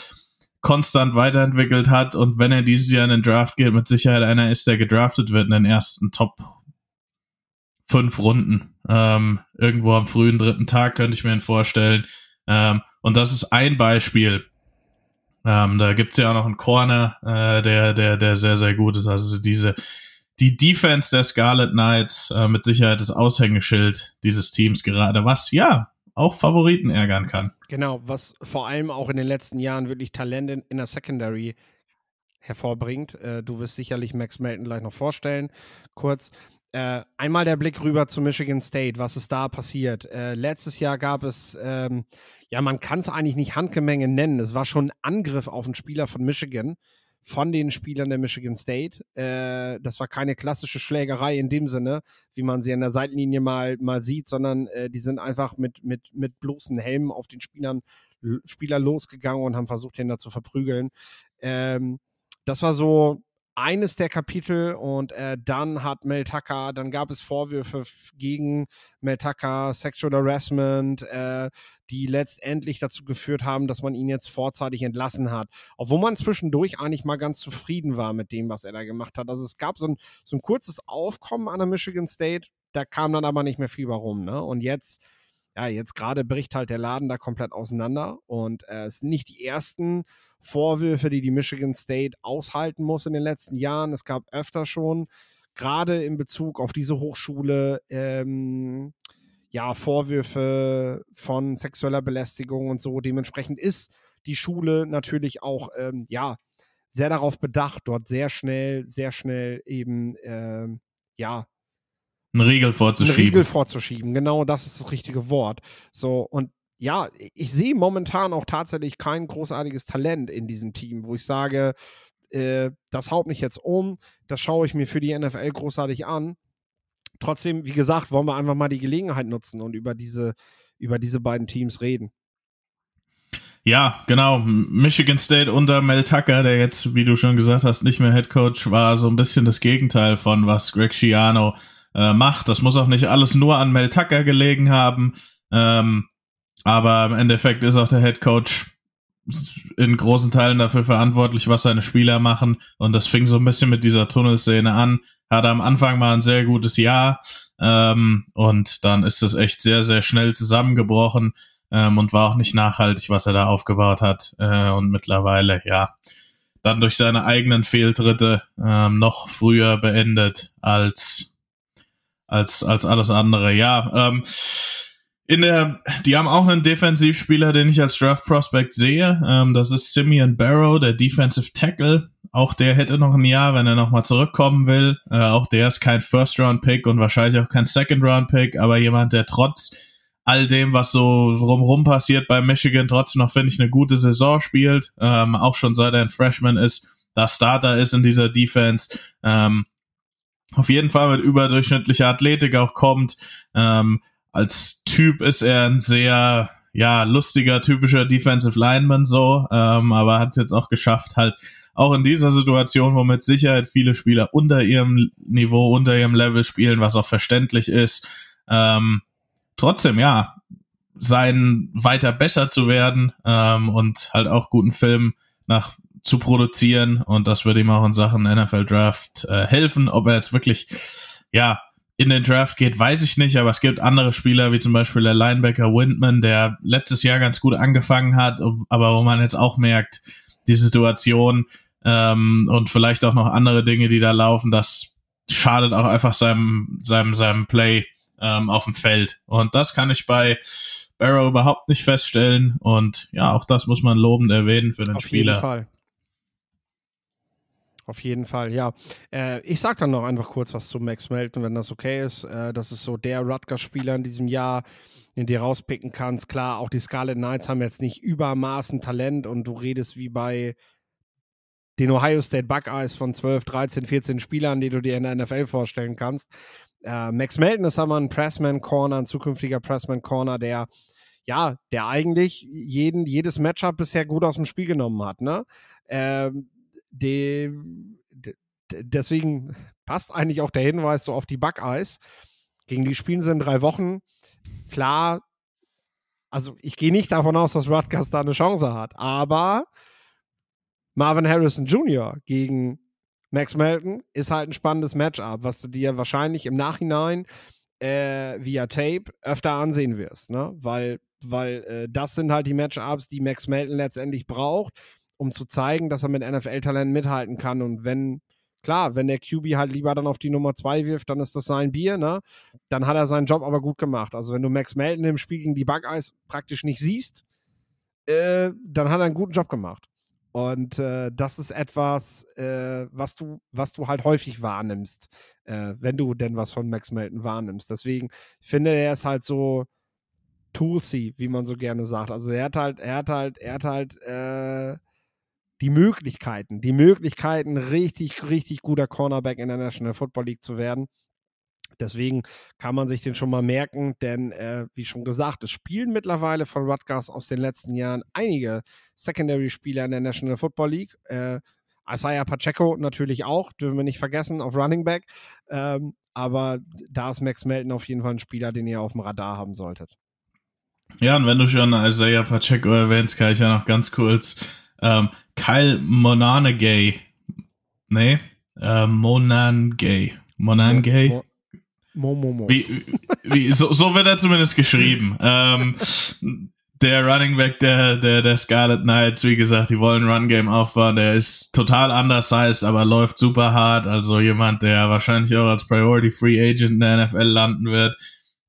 Speaker 2: konstant weiterentwickelt hat und wenn er dieses Jahr in den Draft geht, mit Sicherheit einer ist, der gedraftet wird in den ersten Top fünf Runden. Ähm, irgendwo am frühen dritten Tag könnte ich mir ihn vorstellen. Ähm, und das ist ein Beispiel. Ähm, da gibt's ja auch noch einen Corner, äh, der, der, der sehr, sehr gut ist. Also diese, die Defense der Scarlet Knights äh, mit Sicherheit das Aushängeschild dieses Teams gerade, was ja auch Favoriten ärgern kann.
Speaker 1: Genau, was vor allem auch in den letzten Jahren wirklich Talente in, in der Secondary hervorbringt. Äh, du wirst sicherlich Max Melton gleich noch vorstellen. Kurz. Äh, einmal der Blick rüber zu Michigan State, was ist da passiert? Äh, letztes Jahr gab es, ähm, ja, man kann es eigentlich nicht Handgemenge nennen. Es war schon ein Angriff auf einen Spieler von Michigan, von den Spielern der Michigan State. Äh, das war keine klassische Schlägerei in dem Sinne, wie man sie an der Seitenlinie mal, mal sieht, sondern äh, die sind einfach mit, mit, mit bloßen Helmen auf den Spielern, Spieler losgegangen und haben versucht, den da zu verprügeln. Ähm, das war so eines der Kapitel und äh, dann hat Mel Tucker, dann gab es Vorwürfe gegen Mel Tucker, Sexual Harassment, äh, die letztendlich dazu geführt haben, dass man ihn jetzt vorzeitig entlassen hat. Obwohl man zwischendurch eigentlich mal ganz zufrieden war mit dem, was er da gemacht hat. Also es gab so ein, so ein kurzes Aufkommen an der Michigan State, da kam dann aber nicht mehr viel warum. Ne? Und jetzt ja, jetzt gerade bricht halt der Laden da komplett auseinander und äh, es sind nicht die ersten Vorwürfe, die die Michigan State aushalten muss in den letzten Jahren. Es gab öfter schon, gerade in Bezug auf diese Hochschule, ähm, ja, Vorwürfe von sexueller Belästigung und so. Dementsprechend ist die Schule natürlich auch, ähm, ja, sehr darauf bedacht, dort sehr schnell, sehr schnell eben, ähm, ja,
Speaker 2: einen Riegel vorzuschieben.
Speaker 1: Einen Riegel vorzuschieben, genau, das ist das richtige Wort. So, und ja, ich sehe momentan auch tatsächlich kein großartiges Talent in diesem Team, wo ich sage, äh, das haut mich jetzt um, das schaue ich mir für die NFL großartig an. Trotzdem, wie gesagt, wollen wir einfach mal die Gelegenheit nutzen und über diese, über diese beiden Teams reden.
Speaker 2: Ja, genau. Michigan State unter Mel Tucker, der jetzt, wie du schon gesagt hast, nicht mehr Head Coach war, so ein bisschen das Gegenteil von was Greg Schiano äh, macht. Das muss auch nicht alles nur an Mel Tucker gelegen haben. Ähm, aber im Endeffekt ist auch der Head Coach in großen Teilen dafür verantwortlich, was seine Spieler machen. Und das fing so ein bisschen mit dieser Tunnelszene an. Hatte am Anfang mal ein sehr gutes Jahr. Ähm, und dann ist es echt sehr, sehr schnell zusammengebrochen ähm, und war auch nicht nachhaltig, was er da aufgebaut hat. Äh, und mittlerweile, ja, dann durch seine eigenen Fehltritte ähm, noch früher beendet als, als, als alles andere. Ja, ähm, in der, die haben auch einen Defensivspieler, den ich als Draft Prospect sehe. Ähm, das ist Simeon Barrow, der Defensive Tackle. Auch der hätte noch ein Jahr, wenn er nochmal zurückkommen will. Äh, auch der ist kein First Round Pick und wahrscheinlich auch kein Second Round Pick, aber jemand, der trotz all dem, was so rumrum passiert bei Michigan, trotzdem noch, finde ich, eine gute Saison spielt. Ähm, auch schon seit er ein Freshman ist, da Starter ist in dieser Defense. Ähm, auf jeden Fall mit überdurchschnittlicher Athletik auch kommt. Ähm, als Typ ist er ein sehr, ja, lustiger, typischer Defensive Lineman so, ähm, aber hat es jetzt auch geschafft, halt auch in dieser Situation, wo mit Sicherheit viele Spieler unter ihrem Niveau, unter ihrem Level spielen, was auch verständlich ist, ähm, trotzdem, ja, sein weiter besser zu werden ähm, und halt auch guten Film nach zu produzieren und das würde ihm auch in Sachen NFL Draft äh, helfen, ob er jetzt wirklich ja in den Draft geht, weiß ich nicht, aber es gibt andere Spieler, wie zum Beispiel der Linebacker Windman, der letztes Jahr ganz gut angefangen hat, aber wo man jetzt auch merkt, die Situation ähm, und vielleicht auch noch andere Dinge, die da laufen, das schadet auch einfach seinem, seinem, seinem Play ähm, auf dem Feld. Und das kann ich bei Barrow überhaupt nicht feststellen. Und ja, auch das muss man lobend erwähnen für den
Speaker 1: auf
Speaker 2: Spieler.
Speaker 1: Auf jeden Fall. Auf jeden Fall, ja. Äh, ich sag dann noch einfach kurz was zu Max Melton, wenn das okay ist. Äh, das ist so der Rutgers-Spieler in diesem Jahr, den du rauspicken kannst. Klar, auch die Scarlet Knights haben jetzt nicht übermaßen Talent und du redest wie bei den Ohio State Buckeyes von 12, 13, 14 Spielern, die du dir in der NFL vorstellen kannst. Äh, Max Melton ist aber ein Pressman-Corner, ein zukünftiger Pressman-Corner, der ja, der eigentlich jeden, jedes Matchup bisher gut aus dem Spiel genommen hat. Ne? Ähm, die, deswegen passt eigentlich auch der Hinweis so auf die Buckeyes. Gegen die spielen sie in drei Wochen. Klar, also ich gehe nicht davon aus, dass Rutgers da eine Chance hat, aber Marvin Harrison Jr. gegen Max Melton ist halt ein spannendes Matchup, was du dir wahrscheinlich im Nachhinein äh, via Tape öfter ansehen wirst, ne? Weil, weil äh, das sind halt die Matchups, die Max Melton letztendlich braucht, um zu zeigen, dass er mit NFL-Talenten mithalten kann. Und wenn, klar, wenn der QB halt lieber dann auf die Nummer 2 wirft, dann ist das sein Bier, ne? Dann hat er seinen Job aber gut gemacht. Also wenn du Max Melton im Spiel gegen die Buckeyes praktisch nicht siehst, äh, dann hat er einen guten Job gemacht. Und äh, das ist etwas, äh, was, du, was du halt häufig wahrnimmst, äh, wenn du denn was von Max Melton wahrnimmst. Deswegen finde er es halt so toolsy, wie man so gerne sagt. Also er hat halt, er hat halt, er hat halt äh, die Möglichkeiten, die Möglichkeiten, richtig, richtig guter Cornerback in der National Football League zu werden. Deswegen kann man sich den schon mal merken, denn äh, wie schon gesagt, es spielen mittlerweile von Rutgers aus den letzten Jahren einige Secondary-Spieler in der National Football League. Äh, Isaiah Pacheco natürlich auch, dürfen wir nicht vergessen, auf Running Back. Ähm, aber da ist Max Melton auf jeden Fall ein Spieler, den ihr auf dem Radar haben solltet.
Speaker 2: Ja, und wenn du schon Isaiah Pacheco erwähnst, kann ich ja noch ganz kurz ähm, Kyle Monanegay, nee, äh, Monangay, Monangay,
Speaker 1: Mo Mo, Mo, Mo.
Speaker 2: Wie, wie, so, so wird er zumindest geschrieben. ähm, der Running Back der, der, der Scarlet Knights, wie gesagt, die wollen Run Game aufbauen. Der ist total undersized, aber läuft super hart. Also jemand, der wahrscheinlich auch als Priority Free Agent in der NFL landen wird.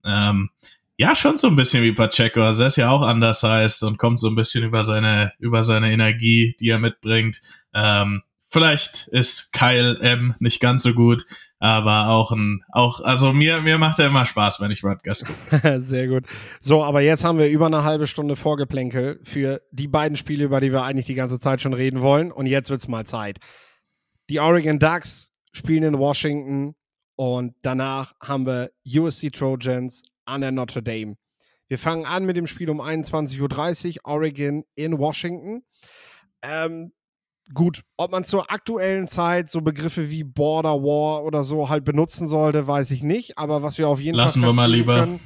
Speaker 2: Ähm, ja, schon so ein bisschen wie Pacheco. Also er ist ja auch undersized und kommt so ein bisschen über seine, über seine Energie, die er mitbringt. Ähm, vielleicht ist Kyle M nicht ganz so gut, aber auch ein, auch, also mir, mir macht er immer Spaß, wenn ich Rutgers
Speaker 1: gucke. Sehr gut. So, aber jetzt haben wir über eine halbe Stunde Vorgeplänkel für die beiden Spiele, über die wir eigentlich die ganze Zeit schon reden wollen. Und jetzt wird's mal Zeit. Die Oregon Ducks spielen in Washington und danach haben wir USC Trojans an der Notre Dame. Wir fangen an mit dem Spiel um 21.30 Uhr, Oregon in Washington. Ähm, gut, ob man zur aktuellen Zeit so Begriffe wie Border War oder so halt benutzen sollte, weiß ich nicht. Aber was wir auf jeden
Speaker 2: Lassen
Speaker 1: Fall
Speaker 2: wir mal lieber.
Speaker 1: Können,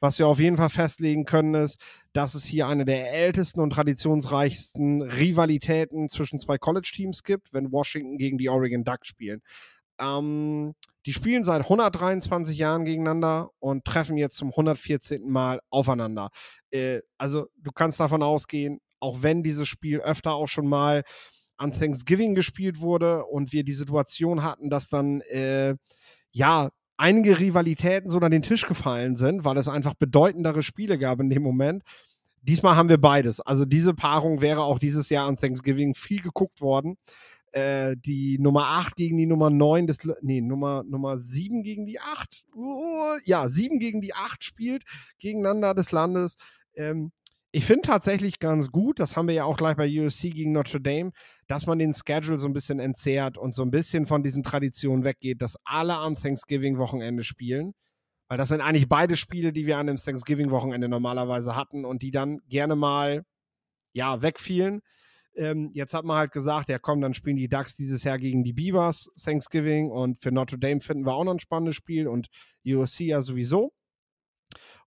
Speaker 1: was wir auf jeden Fall festlegen können, ist, dass es hier eine der ältesten und traditionsreichsten Rivalitäten zwischen zwei College-Teams gibt, wenn Washington gegen die Oregon Ducks spielen. Ähm, die spielen seit 123 Jahren gegeneinander und treffen jetzt zum 114. Mal aufeinander. Äh, also du kannst davon ausgehen, auch wenn dieses Spiel öfter auch schon mal an Thanksgiving gespielt wurde und wir die Situation hatten, dass dann äh, ja einige Rivalitäten so an den Tisch gefallen sind, weil es einfach bedeutendere Spiele gab in dem Moment. Diesmal haben wir beides. Also diese Paarung wäre auch dieses Jahr an Thanksgiving viel geguckt worden. Äh, die Nummer 8 gegen die Nummer 9 des, nee, Nummer, Nummer 7 gegen die 8. Oh, ja, 7 gegen die 8 spielt gegeneinander des Landes. Ähm, ich finde tatsächlich ganz gut, das haben wir ja auch gleich bei USC gegen Notre Dame, dass man den Schedule so ein bisschen entzerrt und so ein bisschen von diesen Traditionen weggeht, dass alle am Thanksgiving-Wochenende spielen. Weil das sind eigentlich beide Spiele, die wir an dem Thanksgiving-Wochenende normalerweise hatten und die dann gerne mal, ja, wegfielen. Ähm, jetzt hat man halt gesagt, ja komm, dann spielen die Ducks dieses Jahr gegen die Beavers Thanksgiving und für Notre Dame finden wir auch noch ein spannendes Spiel und USC ja sowieso.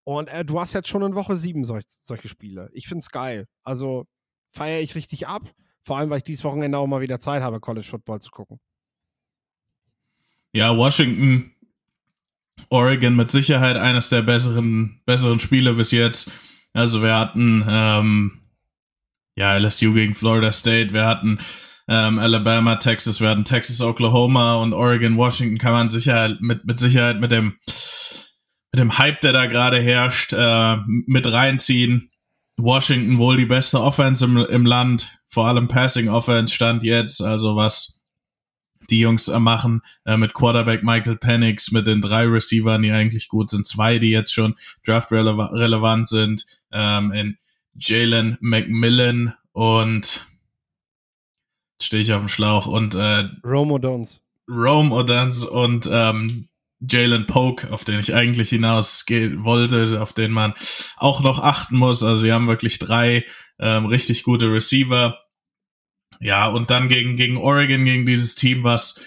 Speaker 1: Und äh, du hast jetzt schon in Woche sieben solch, solche Spiele. Ich finde es geil. Also feiere ich richtig ab. Vor allem, weil ich dieses Wochenende auch mal wieder Zeit habe, College Football zu gucken.
Speaker 2: Ja, Washington, Oregon mit Sicherheit eines der besseren, besseren Spiele bis jetzt. Also wir hatten ähm, ja LSU gegen Florida State, wir hatten ähm, Alabama, Texas, wir hatten Texas, Oklahoma und Oregon, Washington. Kann man Sicherheit mit, mit Sicherheit mit dem mit dem Hype, der da gerade herrscht, äh, mit reinziehen. Washington wohl die beste Offense im, im Land, vor allem Passing Offense stand jetzt, also was die Jungs machen äh, mit Quarterback Michael Penix, mit den drei Receivern, die eigentlich gut sind, zwei, die jetzt schon draft -rele relevant sind, ähm, in Jalen McMillan und stehe ich auf dem Schlauch und äh,
Speaker 1: Rome O'Dons.
Speaker 2: Rome O'Dons und ähm, Jalen Poke, auf den ich eigentlich hinausgehen wollte, auf den man auch noch achten muss. Also sie haben wirklich drei ähm, richtig gute Receiver. ja, und dann gegen, gegen Oregon, gegen dieses Team, was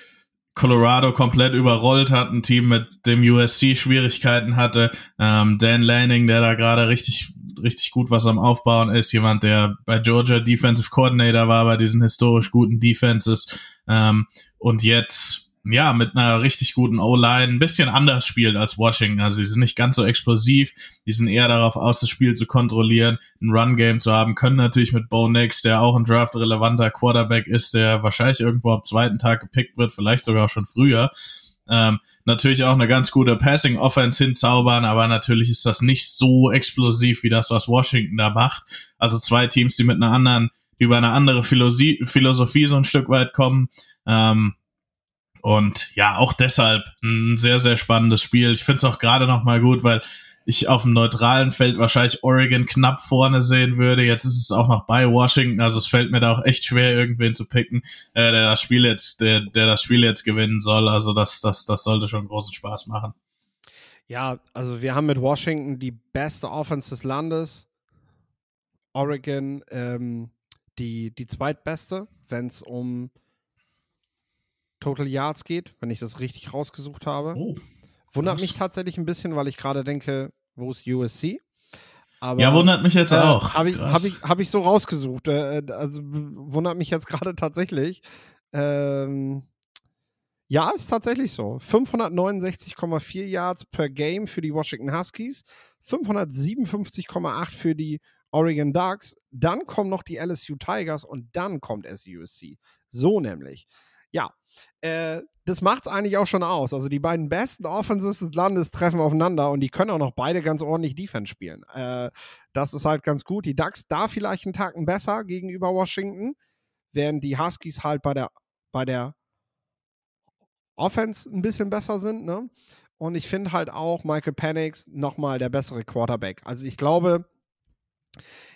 Speaker 2: Colorado komplett überrollt hat, ein Team mit dem USC Schwierigkeiten hatte. Ähm, Dan Lanning, der da gerade richtig, richtig gut was am Aufbauen ist, jemand, der bei Georgia Defensive Coordinator war, bei diesen historisch guten Defenses. Ähm, und jetzt ja, mit einer richtig guten O-Line ein bisschen anders spielt als Washington. Also sie sind nicht ganz so explosiv, die sind eher darauf aus, das Spiel zu kontrollieren, ein Run-Game zu haben, können natürlich mit Bo Nix, der auch ein draft-relevanter Quarterback ist, der wahrscheinlich irgendwo am zweiten Tag gepickt wird, vielleicht sogar schon früher. Ähm, natürlich auch eine ganz gute Passing-Offense hinzaubern, aber natürlich ist das nicht so explosiv wie das, was Washington da macht. Also zwei Teams, die mit einer anderen, die über eine andere Philosophie, Philosophie so ein Stück weit kommen. Ähm, und ja, auch deshalb ein sehr, sehr spannendes Spiel. Ich finde es auch gerade noch mal gut, weil ich auf dem neutralen Feld wahrscheinlich Oregon knapp vorne sehen würde. Jetzt ist es auch noch bei Washington, also es fällt mir da auch echt schwer, irgendwen zu picken, äh, der das Spiel jetzt, der, der das Spiel jetzt gewinnen soll. Also das, das, das sollte schon großen Spaß machen.
Speaker 1: Ja, also wir haben mit Washington die beste Offense des Landes. Oregon ähm, die, die zweitbeste, wenn es um Total Yards geht, wenn ich das richtig rausgesucht habe. Oh, wundert mich tatsächlich ein bisschen, weil ich gerade denke, wo ist USC?
Speaker 2: Aber, ja, wundert mich jetzt äh, auch.
Speaker 1: Habe ich, hab ich, hab ich so rausgesucht. Äh, also wundert mich jetzt gerade tatsächlich. Ähm, ja, ist tatsächlich so. 569,4 Yards per Game für die Washington Huskies, 557,8 für die Oregon Ducks, dann kommen noch die LSU Tigers und dann kommt SUSC. So nämlich. Ja, äh, das macht es eigentlich auch schon aus. Also die beiden besten Offenses des Landes treffen aufeinander und die können auch noch beide ganz ordentlich Defense spielen. Äh, das ist halt ganz gut. Die Ducks da vielleicht einen Tacken besser gegenüber Washington, während die Huskies halt bei der, bei der Offense ein bisschen besser sind. Ne? Und ich finde halt auch Michael Penix nochmal der bessere Quarterback. Also ich glaube,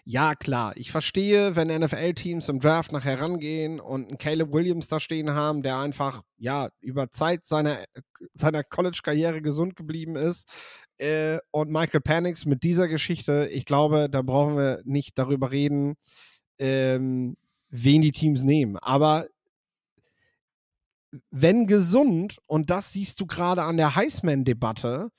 Speaker 1: ja, klar. Ich verstehe, wenn NFL-Teams im Draft nachher rangehen und einen Caleb Williams da stehen haben, der einfach, ja, über Zeit seiner, seiner College-Karriere gesund geblieben ist. Äh, und Michael Panix mit dieser Geschichte, ich glaube, da brauchen wir nicht darüber reden, ähm, wen die Teams nehmen. Aber wenn gesund, und das siehst du gerade an der Heisman-Debatte,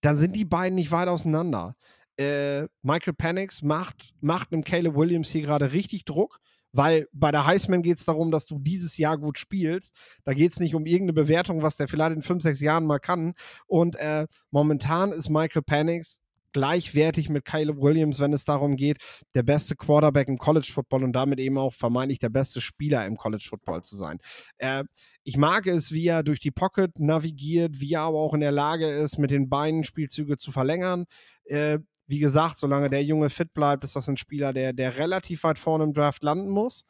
Speaker 1: dann sind die beiden nicht weit auseinander äh, Michael Panix macht, macht einem Caleb Williams hier gerade richtig Druck, weil bei der Heisman geht es darum, dass du dieses Jahr gut spielst. Da geht es nicht um irgendeine Bewertung, was der vielleicht in fünf, sechs Jahren mal kann. Und äh, momentan ist Michael Panix gleichwertig mit Caleb Williams, wenn es darum geht, der beste Quarterback im College Football und damit eben auch vermeintlich der beste Spieler im College Football zu sein. Äh, ich mag es, wie er durch die Pocket navigiert, wie er aber auch in der Lage ist, mit den Beinen Spielzüge zu verlängern. Äh, wie gesagt, solange der Junge fit bleibt, ist das ein Spieler, der, der relativ weit vorne im Draft landen muss.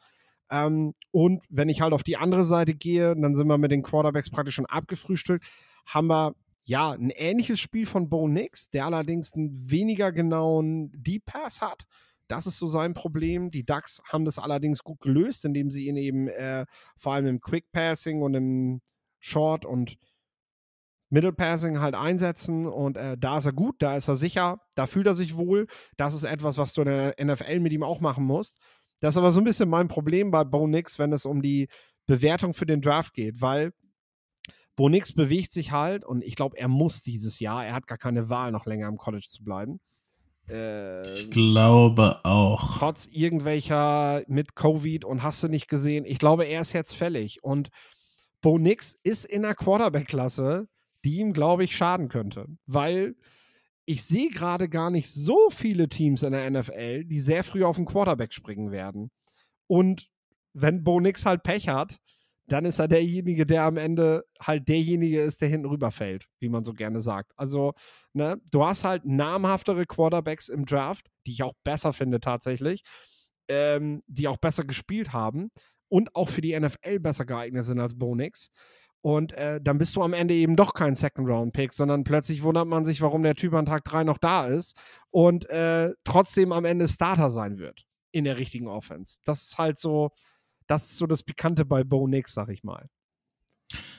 Speaker 1: Ähm, und wenn ich halt auf die andere Seite gehe, dann sind wir mit den Quarterbacks praktisch schon abgefrühstückt, haben wir ja ein ähnliches Spiel von Bo Nix, der allerdings einen weniger genauen Deep Pass hat. Das ist so sein Problem. Die Ducks haben das allerdings gut gelöst, indem sie ihn eben äh, vor allem im Quick Passing und im Short und Middle Passing halt einsetzen und äh, da ist er gut, da ist er sicher, da fühlt er sich wohl. Das ist etwas, was du in der NFL mit ihm auch machen musst. Das ist aber so ein bisschen mein Problem bei Bo Nix, wenn es um die Bewertung für den Draft geht, weil Bo Nix bewegt sich halt und ich glaube, er muss dieses Jahr, er hat gar keine Wahl, noch länger im College zu bleiben.
Speaker 2: Äh, ich glaube auch.
Speaker 1: Trotz irgendwelcher mit Covid und hast du nicht gesehen, ich glaube, er ist jetzt fällig und Bo Nix ist in der Quarterback-Klasse die ihm, glaube ich, schaden könnte. Weil ich sehe gerade gar nicht so viele Teams in der NFL, die sehr früh auf den Quarterback springen werden. Und wenn Bo Nix halt Pech hat, dann ist er derjenige, der am Ende halt derjenige ist, der hinten rüberfällt, wie man so gerne sagt. Also, ne, du hast halt namhaftere Quarterbacks im Draft, die ich auch besser finde tatsächlich, ähm, die auch besser gespielt haben und auch für die NFL besser geeignet sind als Bo Nix. Und äh, dann bist du am Ende eben doch kein Second-Round-Pick, sondern plötzlich wundert man sich, warum der Typ an Tag 3 noch da ist und äh, trotzdem am Ende Starter sein wird in der richtigen Offense. Das ist halt so, das ist so das Bekannte bei Bo Nix, sag ich mal.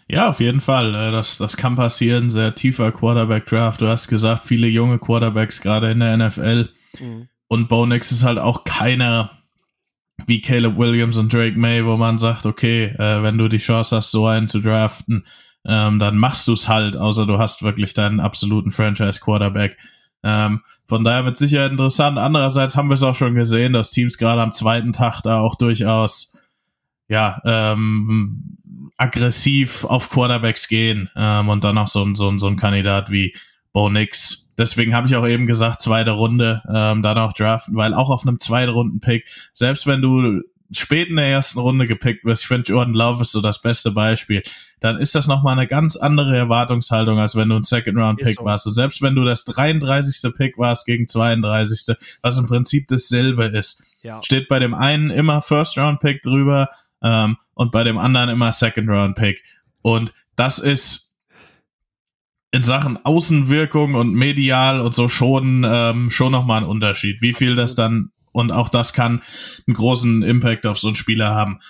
Speaker 2: Ja, auf jeden Fall. Äh, das, das kann passieren. Sehr tiefer Quarterback-Draft. Du hast gesagt, viele junge Quarterbacks gerade in der NFL. Mhm. Und Bo Nix ist halt auch keiner, wie Caleb Williams und Drake May, wo man sagt, okay, äh, wenn du die Chance hast, so einen zu draften, ähm, dann machst du es halt, außer du hast wirklich deinen absoluten Franchise-Quarterback. Ähm, von daher mit Sicherheit interessant. Andererseits haben wir es auch schon gesehen, dass Teams gerade am zweiten Tag da auch durchaus ja ähm, aggressiv auf Quarterbacks gehen ähm, und dann auch so, so, so ein Kandidat wie Bo Nix. Deswegen habe ich auch eben gesagt, zweite Runde, ähm, dann auch draften, weil auch auf einem zweiten Runden-Pick, selbst wenn du spät in der ersten Runde gepickt wirst, ich finde Jordan Love ist so das beste Beispiel, dann ist das nochmal eine ganz andere Erwartungshaltung, als wenn du ein Second-Round-Pick so. warst. Und selbst wenn du das 33. Pick warst gegen 32., was im Prinzip dasselbe ist, ja. steht bei dem einen immer First-Round-Pick drüber ähm, und bei dem anderen immer Second-Round-Pick. Und das ist in Sachen Außenwirkung und medial und so schon, ähm, schon nochmal ein Unterschied. Wie viel das dann, und auch das kann einen großen Impact auf so einen Spieler haben.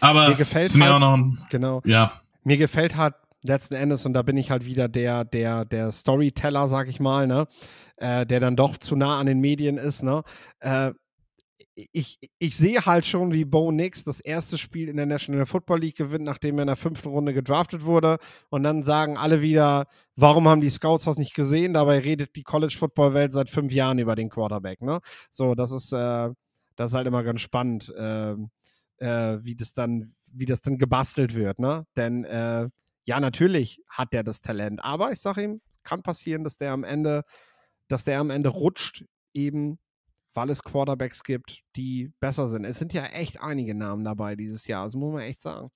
Speaker 2: Aber
Speaker 1: mir gefällt
Speaker 2: sind
Speaker 1: halt,
Speaker 2: auch noch ein,
Speaker 1: genau.
Speaker 2: Ja.
Speaker 1: Mir gefällt halt letzten Endes, und da bin ich halt wieder der, der, der Storyteller, sag ich mal, ne? Äh, der dann doch zu nah an den Medien ist, ne? Äh, ich, ich sehe halt schon, wie Bo Nix das erste Spiel in der National Football League gewinnt, nachdem er in der fünften Runde gedraftet wurde. Und dann sagen alle wieder, warum haben die Scouts das nicht gesehen? Dabei redet die College Football Welt seit fünf Jahren über den Quarterback. Ne? So, das ist, äh, das ist halt immer ganz spannend, äh, äh, wie das dann, wie das dann gebastelt wird. Ne? Denn äh, ja, natürlich hat der das Talent, aber ich sage ihm, kann passieren, dass der am Ende, dass der am Ende rutscht, eben weil es Quarterbacks gibt, die besser sind. Es sind ja echt einige Namen dabei dieses Jahr, das muss man echt sagen.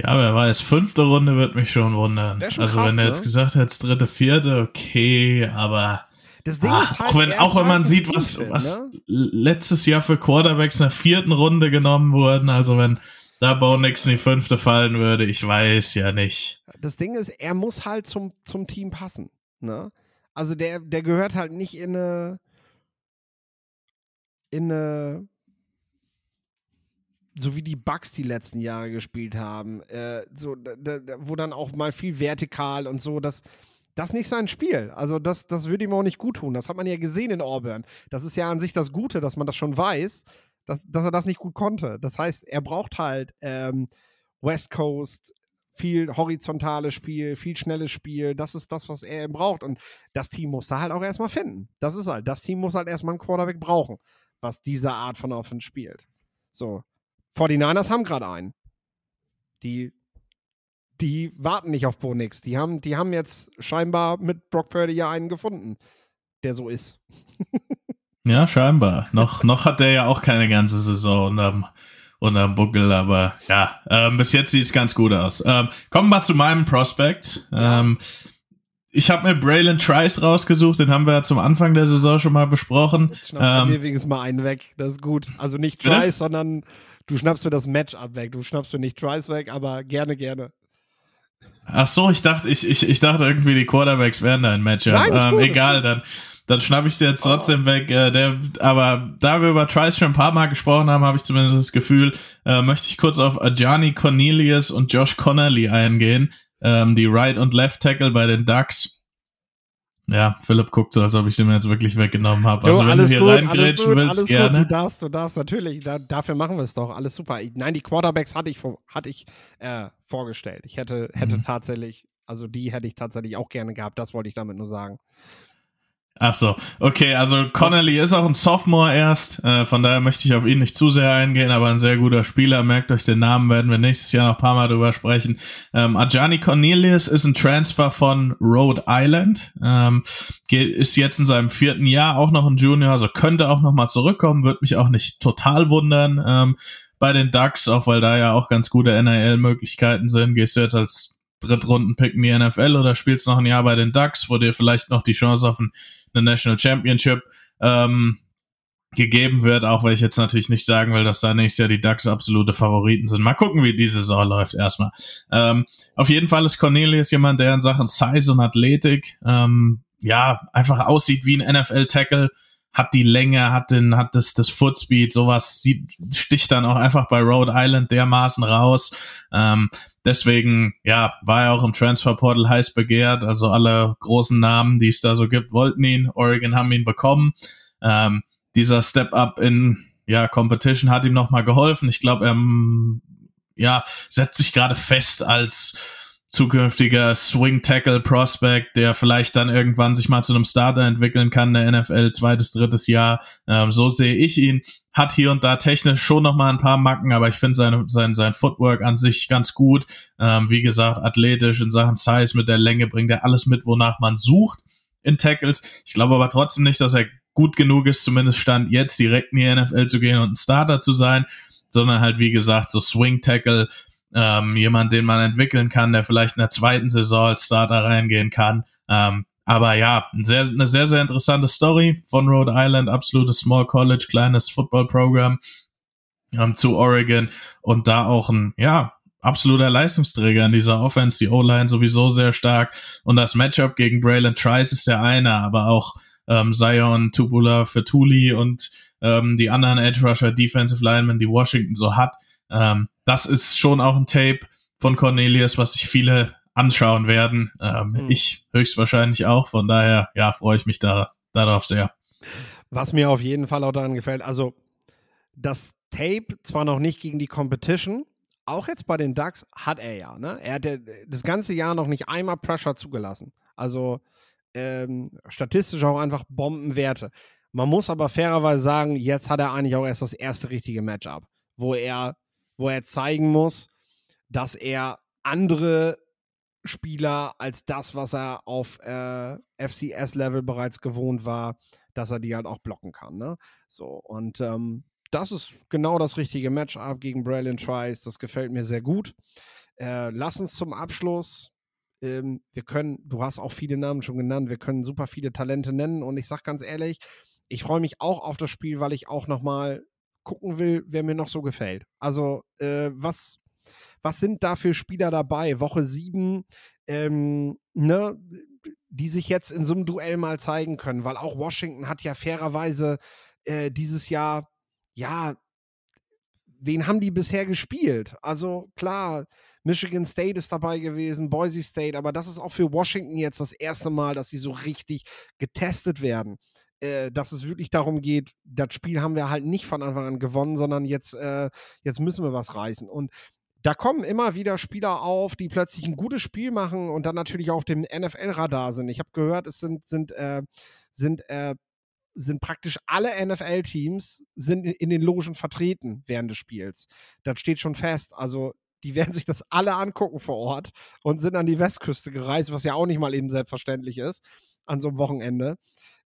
Speaker 2: Ja, wer weiß, fünfte Runde wird mich schon wundern. Schon also krass, wenn er ne? jetzt gesagt hätte, dritte, vierte, okay, aber
Speaker 1: das Ding ach, ist halt,
Speaker 2: auch wenn, auch wenn man sieht, was, was ne? letztes Jahr für Quarterbacks in der vierten Runde genommen wurden, also wenn da Bonix in die fünfte fallen würde, ich weiß ja nicht.
Speaker 1: Das Ding ist, er muss halt zum, zum Team passen. Ne? Also der, der gehört halt nicht in eine in eine so wie die Bugs die letzten Jahre gespielt haben, äh, so, da, da, wo dann auch mal viel vertikal und so, das, das nicht sein Spiel. Also das, das würde ihm auch nicht gut tun. Das hat man ja gesehen in Auburn. Das ist ja an sich das Gute, dass man das schon weiß, dass, dass er das nicht gut konnte. Das heißt, er braucht halt ähm, West Coast, viel horizontales Spiel, viel schnelles Spiel. Das ist das, was er braucht. Und das Team muss da halt auch erstmal finden. Das ist halt, das Team muss halt erstmal einen Quarterback brauchen was diese Art von Offense spielt. So. 49ers haben gerade einen. Die, die warten nicht auf Bo Nix. Die haben, die haben jetzt scheinbar mit Brock Purdy ja einen gefunden, der so ist.
Speaker 2: ja, scheinbar. noch, noch hat der ja auch keine ganze Saison unterm, unterm Buckel, aber ja, ähm, bis jetzt sieht es ganz gut aus. Ähm, kommen wir zu meinem Prospect. Ähm, ich habe mir Braylon Trice rausgesucht, den haben wir ja zum Anfang der Saison schon mal besprochen.
Speaker 1: Jetzt schnapp ähm, mir wenigstens mal einen weg, das ist gut. Also nicht Trice, bitte? sondern du schnappst mir das Matchup weg. Du schnappst mir nicht Trice weg, aber gerne, gerne.
Speaker 2: Ach so, ich dachte, ich, ich, ich dachte irgendwie, die Quarterbacks wären da ein Matchup. Nein, ähm, gut, egal, dann, dann schnapp ich sie jetzt oh. trotzdem oh. weg. Äh, der, aber da wir über Trice schon ein paar Mal gesprochen haben, habe ich zumindest das Gefühl, äh, möchte ich kurz auf Ajani Cornelius und Josh Connolly eingehen ähm, die Right und Left Tackle bei den Ducks. Ja, Philipp guckt so, als ob ich sie mir jetzt wirklich weggenommen habe. Also,
Speaker 1: wenn
Speaker 2: du hier
Speaker 1: gut, reingrätschen willst, gerne. Gut. Du darfst, du darfst natürlich, da, dafür machen wir es doch. Alles super. Nein, die Quarterbacks hatte ich, hatte ich äh, vorgestellt. Ich hätte, hätte mhm. tatsächlich, also die hätte ich tatsächlich auch gerne gehabt. Das wollte ich damit nur sagen.
Speaker 2: Ach so, okay, also Connolly ist auch ein Sophomore erst, äh, von daher möchte ich auf ihn nicht zu sehr eingehen, aber ein sehr guter Spieler. Merkt euch den Namen, werden wir nächstes Jahr noch ein paar Mal drüber sprechen. Ähm, Ajani Cornelius ist ein Transfer von Rhode Island, ähm, ist jetzt in seinem vierten Jahr auch noch ein Junior, also könnte auch noch mal zurückkommen, würde mich auch nicht total wundern ähm, bei den Ducks, auch weil da ja auch ganz gute NIL-Möglichkeiten sind. Gehst du jetzt als Drittrunden-Pick in die NFL oder spielst noch ein Jahr bei den Ducks, wo dir vielleicht noch die Chance auf ein eine National Championship ähm, gegeben wird, auch weil ich jetzt natürlich nicht sagen will, dass da nächstes Jahr die Ducks absolute Favoriten sind. Mal gucken, wie die Saison läuft erstmal. Ähm, auf jeden Fall ist Cornelius jemand, der in Sachen Size und Athletik ähm, ja einfach aussieht wie ein NFL-Tackle, hat die Länge, hat den, hat das, das Footspeed, sowas sieht, sticht dann auch einfach bei Rhode Island dermaßen raus. Ähm, Deswegen, ja, war er auch im Transferportal heiß begehrt. Also alle großen Namen, die es da so gibt, wollten ihn. Oregon haben ihn bekommen. Ähm, dieser Step-up in, ja, Competition hat ihm nochmal geholfen. Ich glaube, er ja, setzt sich gerade fest als zukünftiger Swing Tackle Prospect, der vielleicht dann irgendwann sich mal zu einem Starter entwickeln kann, der NFL zweites, drittes Jahr. Ähm, so sehe ich ihn. Hat hier und da technisch schon noch mal ein paar Macken, aber ich finde sein, sein, sein Footwork an sich ganz gut. Ähm, wie gesagt, athletisch in Sachen Size mit der Länge bringt er alles mit, wonach man sucht in Tackles. Ich glaube aber trotzdem nicht, dass er gut genug ist, zumindest Stand jetzt direkt in die NFL zu gehen und ein Starter zu sein, sondern halt wie gesagt so Swing Tackle, ähm, jemand, den man entwickeln kann, der vielleicht in der zweiten Saison als Starter reingehen kann. Ähm, aber ja, ein sehr, eine sehr, sehr interessante Story von Rhode Island, absolutes Small College, kleines Football-Programm ähm, zu Oregon. Und da auch ein, ja, absoluter Leistungsträger in dieser Offense, die O-Line sowieso sehr stark. Und das Matchup gegen Braylon Trice ist der eine, aber auch ähm, Zion, Tubula, Fetuli und ähm, die anderen Edge Rusher, Defensive Linemen, die Washington so hat, ähm, das ist schon auch ein Tape von Cornelius, was sich viele anschauen werden. Ähm, mhm. Ich höchstwahrscheinlich auch. Von daher, ja, freue ich mich da, darauf sehr.
Speaker 1: Was mir auf jeden Fall auch daran gefällt, also das Tape zwar noch nicht gegen die Competition, auch jetzt bei den Ducks hat er ja. Ne? Er hat ja das ganze Jahr noch nicht einmal Pressure zugelassen. Also ähm, statistisch auch einfach Bombenwerte. Man muss aber fairerweise sagen, jetzt hat er eigentlich auch erst das erste richtige Matchup, wo er wo er zeigen muss, dass er andere Spieler als das, was er auf äh, FCS-Level bereits gewohnt war, dass er die halt auch blocken kann. Ne? So, und ähm, das ist genau das richtige Matchup gegen Braylon Trice. Das gefällt mir sehr gut. Äh, lass uns zum Abschluss. Ähm, wir können, du hast auch viele Namen schon genannt, wir können super viele Talente nennen und ich sag ganz ehrlich, ich freue mich auch auf das Spiel, weil ich auch nochmal gucken will, wer mir noch so gefällt. Also, äh, was, was sind da für Spieler dabei? Woche 7, ähm, ne, die sich jetzt in so einem Duell mal zeigen können, weil auch Washington hat ja fairerweise äh, dieses Jahr, ja, wen haben die bisher gespielt? Also klar, Michigan State ist dabei gewesen, Boise State, aber das ist auch für Washington jetzt das erste Mal, dass sie so richtig getestet werden äh, dass es wirklich darum geht, das Spiel haben wir halt nicht von Anfang an gewonnen, sondern jetzt, äh, jetzt müssen wir was reißen. Und da kommen immer wieder Spieler auf, die plötzlich ein gutes Spiel machen und dann natürlich auf dem NFL-Radar sind. Ich habe gehört, es sind, sind, äh, sind, äh, sind praktisch alle NFL-Teams sind in den Logen vertreten während des Spiels. Das steht schon fest. Also die werden sich das alle angucken vor Ort und sind an die Westküste gereist, was ja auch nicht mal eben selbstverständlich ist an so einem Wochenende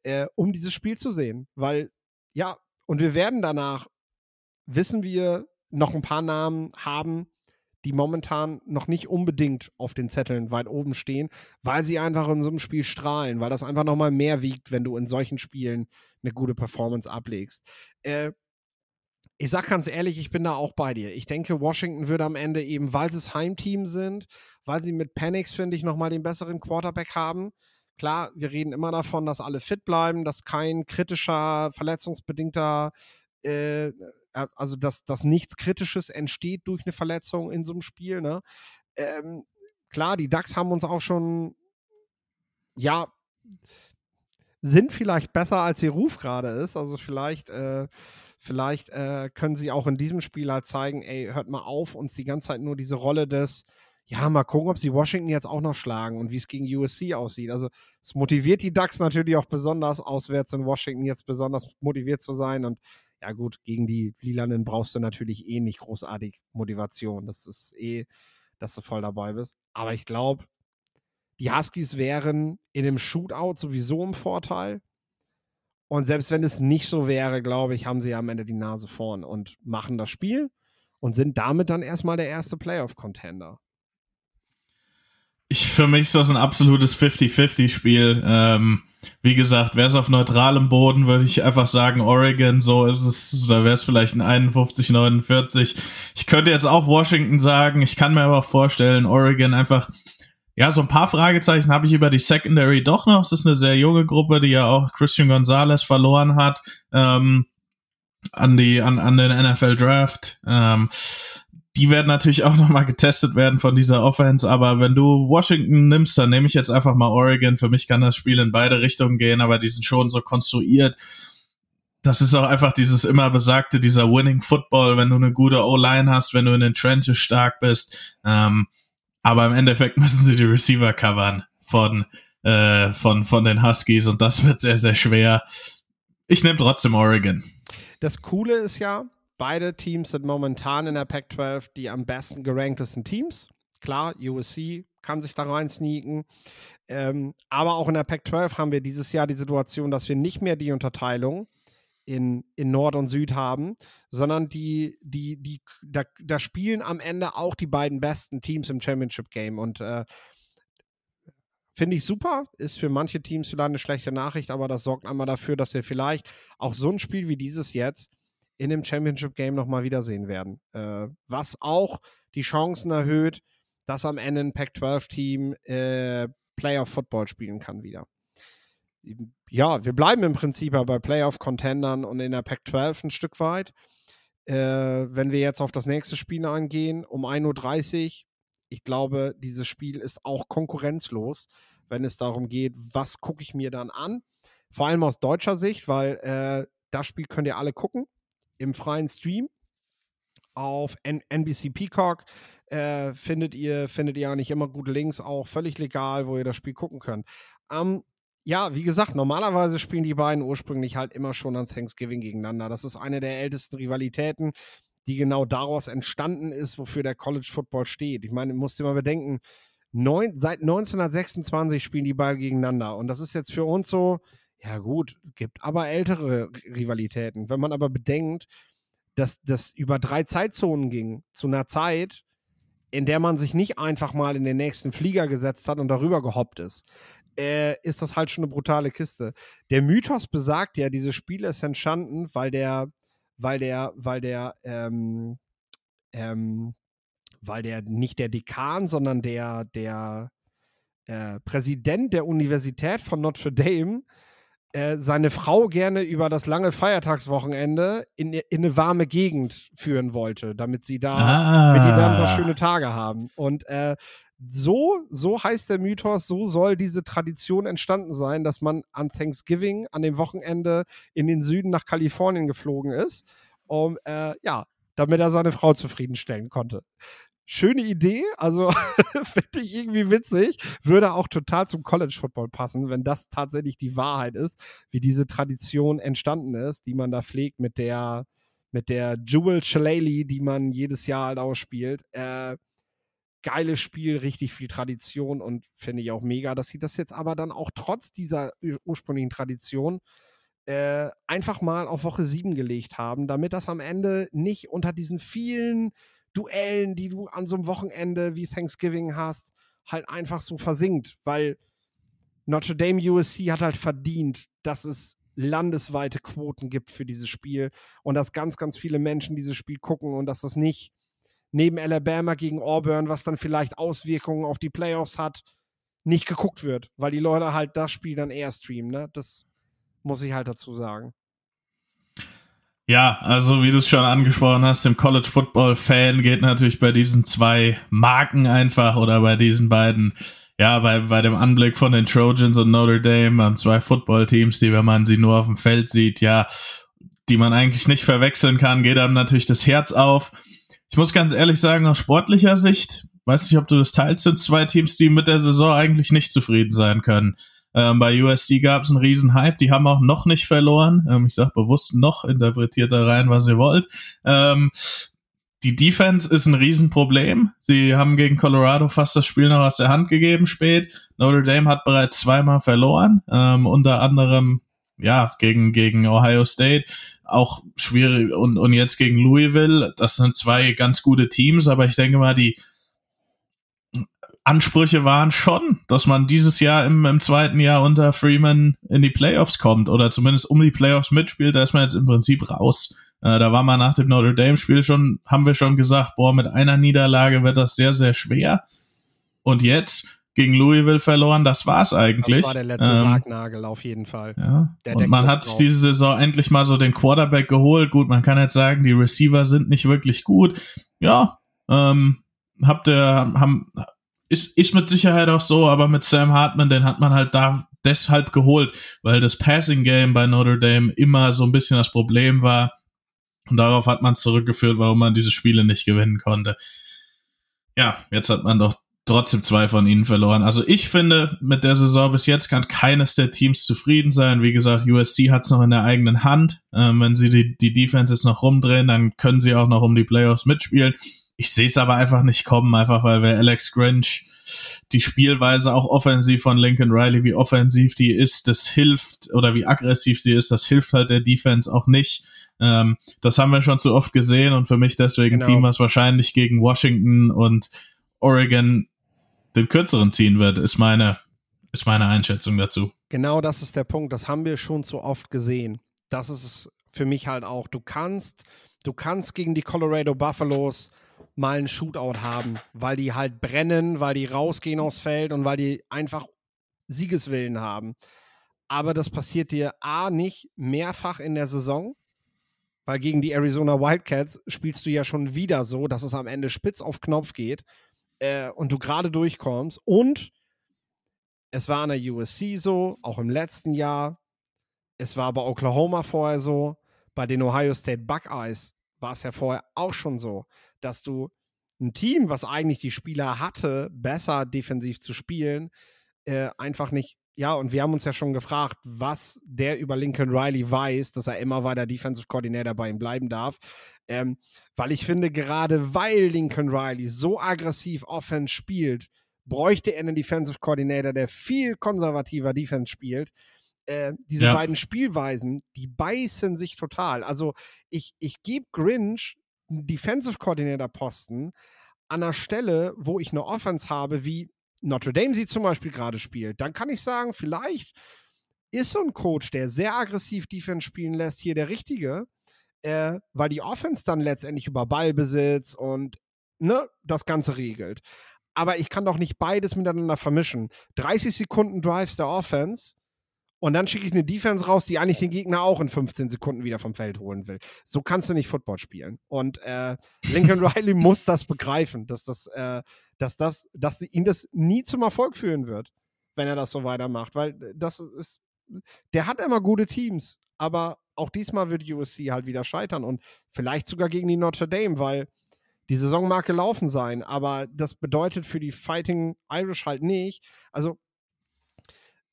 Speaker 1: äh, um dieses Spiel zu sehen. Weil, ja, und wir werden danach, wissen wir, noch ein paar Namen haben, die momentan noch nicht unbedingt auf den Zetteln weit oben stehen, weil sie einfach in so einem Spiel strahlen, weil das einfach nochmal mehr wiegt, wenn du in solchen Spielen eine gute Performance ablegst. Äh, ich sag ganz ehrlich, ich bin da auch bei dir. Ich denke, Washington würde am Ende eben, weil sie das Heimteam sind, weil sie mit Panics, finde ich, nochmal den besseren Quarterback haben, Klar, wir reden immer davon, dass alle fit bleiben, dass kein kritischer, verletzungsbedingter, äh, also dass, dass nichts Kritisches entsteht durch eine Verletzung in so einem Spiel. Ne? Ähm, klar, die Ducks haben uns auch schon, ja, sind vielleicht besser, als ihr Ruf gerade ist. Also vielleicht, äh, vielleicht äh, können sie auch in diesem Spiel halt zeigen, ey, hört mal auf, uns die ganze Zeit nur diese Rolle des ja, mal gucken, ob sie Washington jetzt auch noch schlagen und wie es gegen USC aussieht. Also es motiviert die Ducks natürlich auch besonders, auswärts in Washington jetzt besonders motiviert zu sein. Und ja gut, gegen die Lilanen brauchst du natürlich eh nicht großartig Motivation. Das ist eh, dass du voll dabei bist. Aber ich glaube, die Huskies wären in dem Shootout sowieso im Vorteil. Und selbst wenn es nicht so wäre, glaube ich, haben sie am Ende die Nase vorn und machen das Spiel und sind damit dann erstmal der erste Playoff-Contender
Speaker 2: ich, für mich ist das ein absolutes 50-50-Spiel. Ähm, wie gesagt, wäre es auf neutralem Boden, würde ich einfach sagen, Oregon, so ist es, da wäre es vielleicht ein 51, 49. Ich könnte jetzt auch Washington sagen, ich kann mir aber vorstellen, Oregon einfach, ja, so ein paar Fragezeichen habe ich über die Secondary doch noch. Es ist eine sehr junge Gruppe, die ja auch Christian Gonzalez verloren hat ähm, an die an, an den NFL Draft. Ähm, die werden natürlich auch nochmal getestet werden von dieser Offense, aber wenn du Washington nimmst, dann nehme ich jetzt einfach mal Oregon. Für mich kann das Spiel in beide Richtungen gehen, aber die sind schon so konstruiert. das ist auch einfach dieses immer besagte, dieser Winning Football, wenn du eine gute O-Line hast, wenn du in den Trenches stark bist. Ähm, aber im Endeffekt müssen sie die Receiver covern von, äh, von, von den Huskies und das wird sehr, sehr schwer. Ich nehme trotzdem Oregon.
Speaker 1: Das Coole ist ja, beide Teams sind momentan in der Pac-12 die am besten geranktesten Teams. Klar, USC kann sich da rein sneaken. Ähm, aber auch in der Pac-12 haben wir dieses Jahr die Situation, dass wir nicht mehr die Unterteilung in, in Nord und Süd haben, sondern die, die, die, da, da spielen am Ende auch die beiden besten Teams im Championship Game. Und äh, finde ich super, ist für manche Teams vielleicht eine schlechte Nachricht, aber das sorgt einmal dafür, dass wir vielleicht auch so ein Spiel wie dieses jetzt in dem Championship Game nochmal wiedersehen werden. Äh, was auch die Chancen erhöht, dass am Ende ein Pac-12-Team äh, Playoff-Football spielen kann wieder ja, wir bleiben im Prinzip ja bei Playoff-Contendern und in der Pac-12 ein Stück weit. Äh, wenn wir jetzt auf das nächste Spiel eingehen, um 1.30 Uhr, ich glaube, dieses Spiel ist auch konkurrenzlos, wenn es darum geht, was gucke ich mir dann an. Vor allem aus deutscher Sicht, weil äh, das Spiel könnt ihr alle gucken im freien Stream auf N NBC Peacock. Äh, findet ihr findet ihr eigentlich immer gute Links, auch völlig legal, wo ihr das Spiel gucken könnt. Am ja, wie gesagt, normalerweise spielen die beiden ursprünglich halt immer schon an Thanksgiving gegeneinander. Das ist eine der ältesten Rivalitäten, die genau daraus entstanden ist, wofür der College Football steht. Ich meine, musst dir mal bedenken, neun, seit 1926 spielen die beiden gegeneinander. Und das ist jetzt für uns so, ja gut, gibt aber ältere Rivalitäten. Wenn man aber bedenkt, dass das über drei Zeitzonen ging, zu einer Zeit, in der man sich nicht einfach mal in den nächsten Flieger gesetzt hat und darüber gehoppt ist äh, ist das halt schon eine brutale Kiste. Der Mythos besagt ja, dieses Spiel ist entstanden, weil der, weil der, weil der, ähm, ähm, weil der nicht der Dekan, sondern der, der äh, Präsident der Universität von Notre Dame äh, seine Frau gerne über das lange Feiertagswochenende in, in eine warme Gegend führen wollte, damit sie da ah. mit ein paar schöne Tage haben. Und äh, so, so heißt der Mythos, so soll diese Tradition entstanden sein, dass man an Thanksgiving, an dem Wochenende in den Süden nach Kalifornien geflogen ist, um, äh, ja, damit er seine Frau zufriedenstellen konnte. Schöne Idee, also finde ich irgendwie witzig, würde auch total zum College Football passen, wenn das tatsächlich die Wahrheit ist, wie diese Tradition entstanden ist, die man da pflegt mit der, mit der Jewel Shillelagh, die man jedes Jahr halt ausspielt. Äh, geiles Spiel, richtig viel Tradition und finde ich auch mega, dass sie das jetzt aber dann auch trotz dieser ursprünglichen Tradition äh, einfach mal auf Woche 7 gelegt haben, damit das am Ende nicht unter diesen vielen Duellen, die du an so einem Wochenende wie Thanksgiving hast, halt einfach so versinkt, weil Notre Dame USC hat halt verdient, dass es landesweite Quoten gibt für dieses Spiel und dass ganz, ganz viele Menschen dieses Spiel gucken und dass das nicht neben Alabama gegen Auburn, was dann vielleicht Auswirkungen auf die Playoffs hat, nicht geguckt wird, weil die Leute halt das Spiel dann eher streamen. Ne? Das muss ich halt dazu sagen.
Speaker 2: Ja, also wie du es schon angesprochen hast, dem College Football Fan geht natürlich bei diesen zwei Marken einfach oder bei diesen beiden, ja, bei, bei dem Anblick von den Trojans und Notre Dame, zwei Football-Teams, die, wenn man sie nur auf dem Feld sieht, ja, die man eigentlich nicht verwechseln kann, geht einem natürlich das Herz auf. Ich muss ganz ehrlich sagen, aus sportlicher Sicht, weiß nicht, ob du das teilst, sind zwei Teams, die mit der Saison eigentlich nicht zufrieden sein können. Ähm, bei USC gab es einen riesen Hype, die haben auch noch nicht verloren. Ähm, ich sage bewusst noch, interpretiert da rein, was ihr wollt. Ähm, die Defense ist ein Riesenproblem. Sie haben gegen Colorado fast das Spiel noch aus der Hand gegeben spät. Notre Dame hat bereits zweimal verloren, ähm, unter anderem ja gegen gegen Ohio State auch schwierig und, und jetzt gegen Louisville, das sind zwei ganz gute Teams, aber ich denke mal, die Ansprüche waren schon, dass man dieses Jahr im, im zweiten Jahr unter Freeman in die Playoffs kommt oder zumindest um die Playoffs mitspielt, da ist man jetzt im Prinzip raus. Äh, da war man nach dem Notre Dame Spiel schon, haben wir schon gesagt, boah, mit einer Niederlage wird das sehr, sehr schwer. Und jetzt gegen Louisville verloren, das war's eigentlich. Das
Speaker 1: war der letzte ähm, Sargnagel auf jeden Fall.
Speaker 2: Ja. und man hat drauf. diese Saison endlich mal so den Quarterback geholt. Gut, man kann jetzt sagen, die Receiver sind nicht wirklich gut. Ja, ähm, habt ihr, haben, ist, ist mit Sicherheit auch so, aber mit Sam Hartman, den hat man halt da deshalb geholt, weil das Passing Game bei Notre Dame immer so ein bisschen das Problem war. Und darauf hat man zurückgeführt, warum man diese Spiele nicht gewinnen konnte. Ja, jetzt hat man doch trotzdem zwei von ihnen verloren. Also ich finde, mit der Saison bis jetzt kann keines der Teams zufrieden sein. Wie gesagt, USC hat es noch in der eigenen Hand. Ähm, wenn sie die, die Defenses noch rumdrehen, dann können sie auch noch um die Playoffs mitspielen. Ich sehe es aber einfach nicht kommen, einfach weil wir Alex Grinch die Spielweise auch offensiv von Lincoln Riley, wie offensiv die ist, das hilft, oder wie aggressiv sie ist, das hilft halt der Defense auch nicht. Ähm, das haben wir schon zu oft gesehen und für mich deswegen genau. Team, was wahrscheinlich gegen Washington und Oregon den kürzeren ziehen wird, ist meine, ist meine Einschätzung dazu.
Speaker 1: Genau das ist der Punkt. Das haben wir schon zu oft gesehen. Das ist es für mich halt auch. Du kannst, du kannst gegen die Colorado Buffaloes mal einen Shootout haben, weil die halt brennen, weil die rausgehen aufs Feld und weil die einfach Siegeswillen haben. Aber das passiert dir A nicht mehrfach in der Saison, weil gegen die Arizona Wildcats spielst du ja schon wieder so, dass es am Ende spitz auf Knopf geht äh, und du gerade durchkommst. Und es war an der USC so, auch im letzten Jahr. Es war bei Oklahoma vorher so. Bei den Ohio State Buckeyes war es ja vorher auch schon so, dass du ein Team, was eigentlich die Spieler hatte, besser defensiv zu spielen, äh, einfach nicht. Ja, und wir haben uns ja schon gefragt, was der über Lincoln Riley weiß, dass er immer weiter Defensive Coordinator bei ihm bleiben darf. Ähm, weil ich finde, gerade weil Lincoln Riley so aggressiv Offense spielt, bräuchte er einen Defensive Coordinator, der viel konservativer Defense spielt. Äh, diese ja. beiden Spielweisen, die beißen sich total. Also ich, ich gebe Grinch einen Defensive Coordinator Posten an einer Stelle, wo ich eine Offense habe, wie Notre Dame sie zum Beispiel gerade spielt. Dann kann ich sagen, vielleicht ist so ein Coach, der sehr aggressiv Defense spielen lässt, hier der richtige, äh, weil die Offense dann letztendlich über Ballbesitz und ne, das Ganze regelt. Aber ich kann doch nicht beides miteinander vermischen. 30 Sekunden Drives der Offense und dann schicke ich eine Defense raus, die eigentlich den Gegner auch in 15 Sekunden wieder vom Feld holen will. So kannst du nicht Football spielen. Und äh, Lincoln Riley muss das begreifen, dass das, äh, dass das, dass ihn das nie zum Erfolg führen wird, wenn er das so weitermacht. Weil das ist, der hat immer gute Teams, aber auch diesmal wird USC halt wieder scheitern und vielleicht sogar gegen die Notre Dame, weil die Saison mag gelaufen sein, aber das bedeutet für die Fighting Irish halt nicht. Also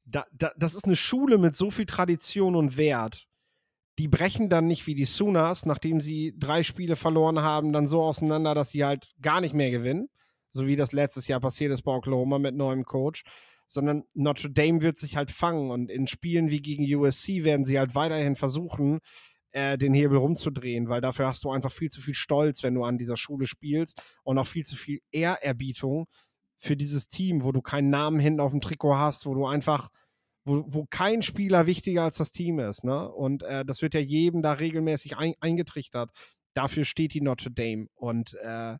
Speaker 1: da, da, das ist eine Schule mit so viel Tradition und Wert. Die brechen dann nicht wie die Sooners, nachdem sie drei Spiele verloren haben, dann so auseinander, dass sie halt gar nicht mehr gewinnen. So wie das letztes Jahr passiert ist bei Oklahoma mit neuem Coach. Sondern Notre Dame wird sich halt fangen und in Spielen wie gegen USC werden sie halt weiterhin versuchen, äh, den Hebel rumzudrehen, weil dafür hast du einfach viel zu viel Stolz, wenn du an dieser Schule spielst und auch viel zu viel Ehrerbietung, für dieses Team, wo du keinen Namen hinten auf dem Trikot hast, wo du einfach, wo, wo kein Spieler wichtiger als das Team ist. Ne? Und äh, das wird ja jedem da regelmäßig ein, eingetrichtert. Dafür steht die Notre Dame. Und äh,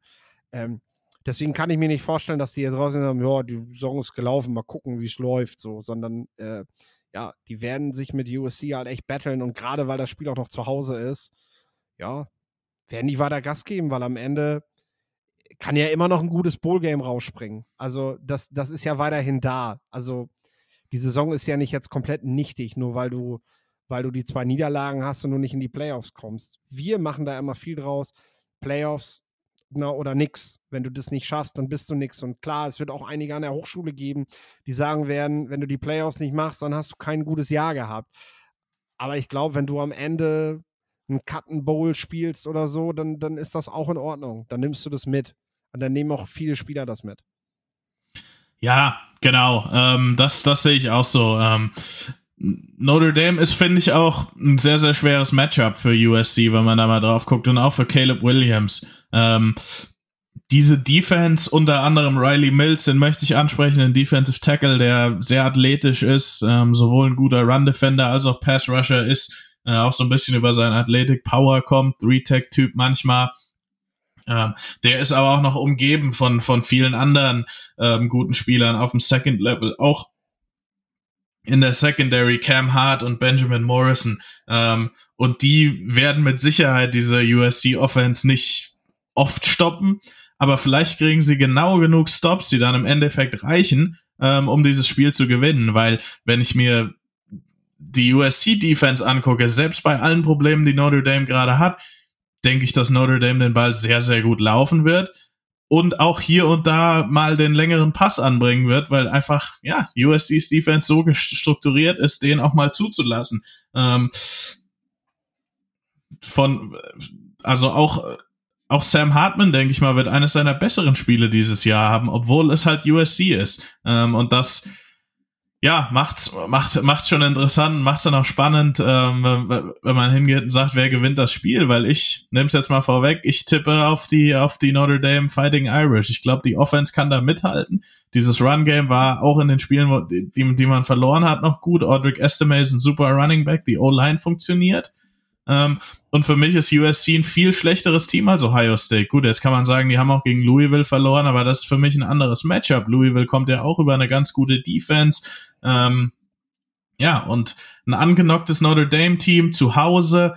Speaker 1: ähm, deswegen kann ich mir nicht vorstellen, dass die jetzt draußen sagen, ja, die Saison ist gelaufen, mal gucken, wie es läuft, so, sondern äh, ja, die werden sich mit USC halt echt battlen und gerade weil das Spiel auch noch zu Hause ist, ja, werden die weiter Gas geben, weil am Ende kann ja immer noch ein gutes Bowl-Game rausspringen. Also, das, das ist ja weiterhin da. Also, die Saison ist ja nicht jetzt komplett nichtig, nur weil du, weil du die zwei Niederlagen hast und du nicht in die Playoffs kommst. Wir machen da immer viel draus. Playoffs na, oder nix. Wenn du das nicht schaffst, dann bist du nix. Und klar, es wird auch einige an der Hochschule geben, die sagen werden, wenn du die Playoffs nicht machst, dann hast du kein gutes Jahr gehabt. Aber ich glaube, wenn du am Ende ein Cotton Bowl spielst oder so, dann, dann ist das auch in Ordnung. Dann nimmst du das mit. Und dann nehmen auch viele Spieler das mit.
Speaker 2: Ja, genau. Ähm, das, das sehe ich auch so. Ähm, Notre Dame ist, finde ich, auch ein sehr, sehr schweres Matchup für USC, wenn man da mal drauf guckt und auch für Caleb Williams. Ähm, diese Defense, unter anderem Riley Mills, den möchte ich ansprechen, ein Defensive Tackle, der sehr athletisch ist, ähm, sowohl ein guter Run-Defender als auch Pass-Rusher ist, äh, auch so ein bisschen über seine Athletic Power kommt, Three-Tech-Typ manchmal. Ähm, der ist aber auch noch umgeben von, von vielen anderen ähm, guten Spielern auf dem Second Level. Auch in der Secondary Cam Hart und Benjamin Morrison. Ähm, und die werden mit Sicherheit diese USC Offense nicht oft stoppen, aber vielleicht kriegen sie genau genug Stops, die dann im Endeffekt reichen, ähm, um dieses Spiel zu gewinnen, weil wenn ich mir die USC-Defense angucke, selbst bei allen Problemen, die Notre Dame gerade hat, denke ich, dass Notre Dame den Ball sehr, sehr gut laufen wird und auch hier und da mal den längeren Pass anbringen wird, weil einfach, ja, USC's Defense so strukturiert ist, den auch mal zuzulassen. Ähm, von, also auch, auch Sam Hartman, denke ich mal, wird eines seiner besseren Spiele dieses Jahr haben, obwohl es halt USC ist. Ähm, und das, ja, macht's, macht, macht's schon interessant, macht's dann auch spannend, ähm, wenn man hingeht und sagt, wer gewinnt das Spiel, weil ich, nehm's jetzt mal vorweg, ich tippe auf die, auf die Notre Dame Fighting Irish. Ich glaube, die Offense kann da mithalten. Dieses Run-Game war auch in den Spielen, die, die man verloren hat, noch gut. Audric Estime ist ein super Running Back, die O-Line funktioniert. Ähm, und für mich ist USC ein viel schlechteres Team als Ohio State. Gut, jetzt kann man sagen, die haben auch gegen Louisville verloren, aber das ist für mich ein anderes Matchup. Louisville kommt ja auch über eine ganz gute Defense. Ähm, ja, und ein angenocktes Notre Dame-Team zu Hause,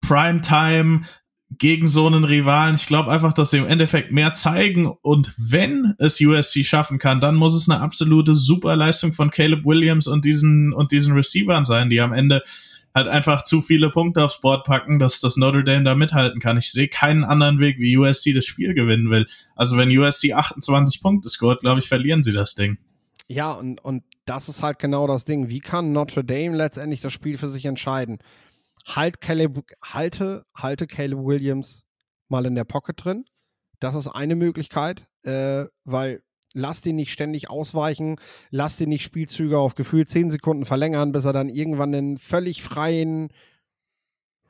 Speaker 2: Primetime gegen so einen Rivalen. Ich glaube einfach, dass sie im Endeffekt mehr zeigen. Und wenn es USC schaffen kann, dann muss es eine absolute Superleistung von Caleb Williams und diesen, und diesen Receivern sein, die am Ende halt einfach zu viele Punkte aufs Board packen, dass das Notre Dame da mithalten kann. Ich sehe keinen anderen Weg, wie USC das Spiel gewinnen will. Also wenn USC 28 Punkte scoret, glaube ich, verlieren sie das Ding.
Speaker 1: Ja, und, und das ist halt genau das Ding. Wie kann Notre Dame letztendlich das Spiel für sich entscheiden? Halt Caleb, halte, halte Caleb Williams mal in der Pocket drin. Das ist eine Möglichkeit, äh, weil lass den nicht ständig ausweichen, lass den nicht Spielzüge auf gefühlt 10 Sekunden verlängern, bis er dann irgendwann einen völlig freien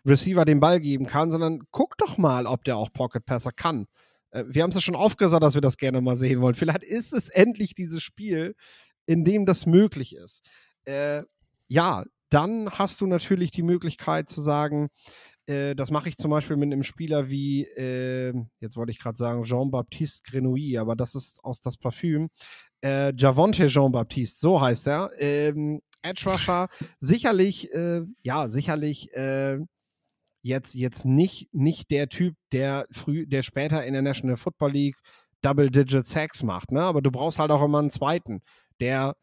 Speaker 1: Receiver den Ball geben kann, sondern guck doch mal, ob der auch Pocket Passer kann. Äh, wir haben es ja schon aufgesagt, dass wir das gerne mal sehen wollen. Vielleicht ist es endlich dieses Spiel, in dem das möglich ist. Äh, ja, dann hast du natürlich die Möglichkeit zu sagen, äh, das mache ich zum Beispiel mit einem Spieler wie, äh, jetzt wollte ich gerade sagen, Jean-Baptiste Grenouille, aber das ist aus das Parfüm. Äh, Javonte Jean-Baptiste, so heißt er. Ähm, Edge Rusher, sicherlich, äh, ja, sicherlich äh, jetzt, jetzt nicht, nicht der Typ, der früh, der später in der National Football League Double-Digit Sacks macht, ne? Aber du brauchst halt auch immer einen zweiten, der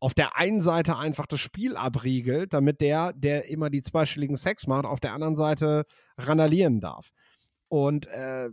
Speaker 1: auf der einen Seite einfach das Spiel abriegelt, damit der, der immer die zweistelligen Sex macht, auf der anderen Seite randalieren darf. Und äh,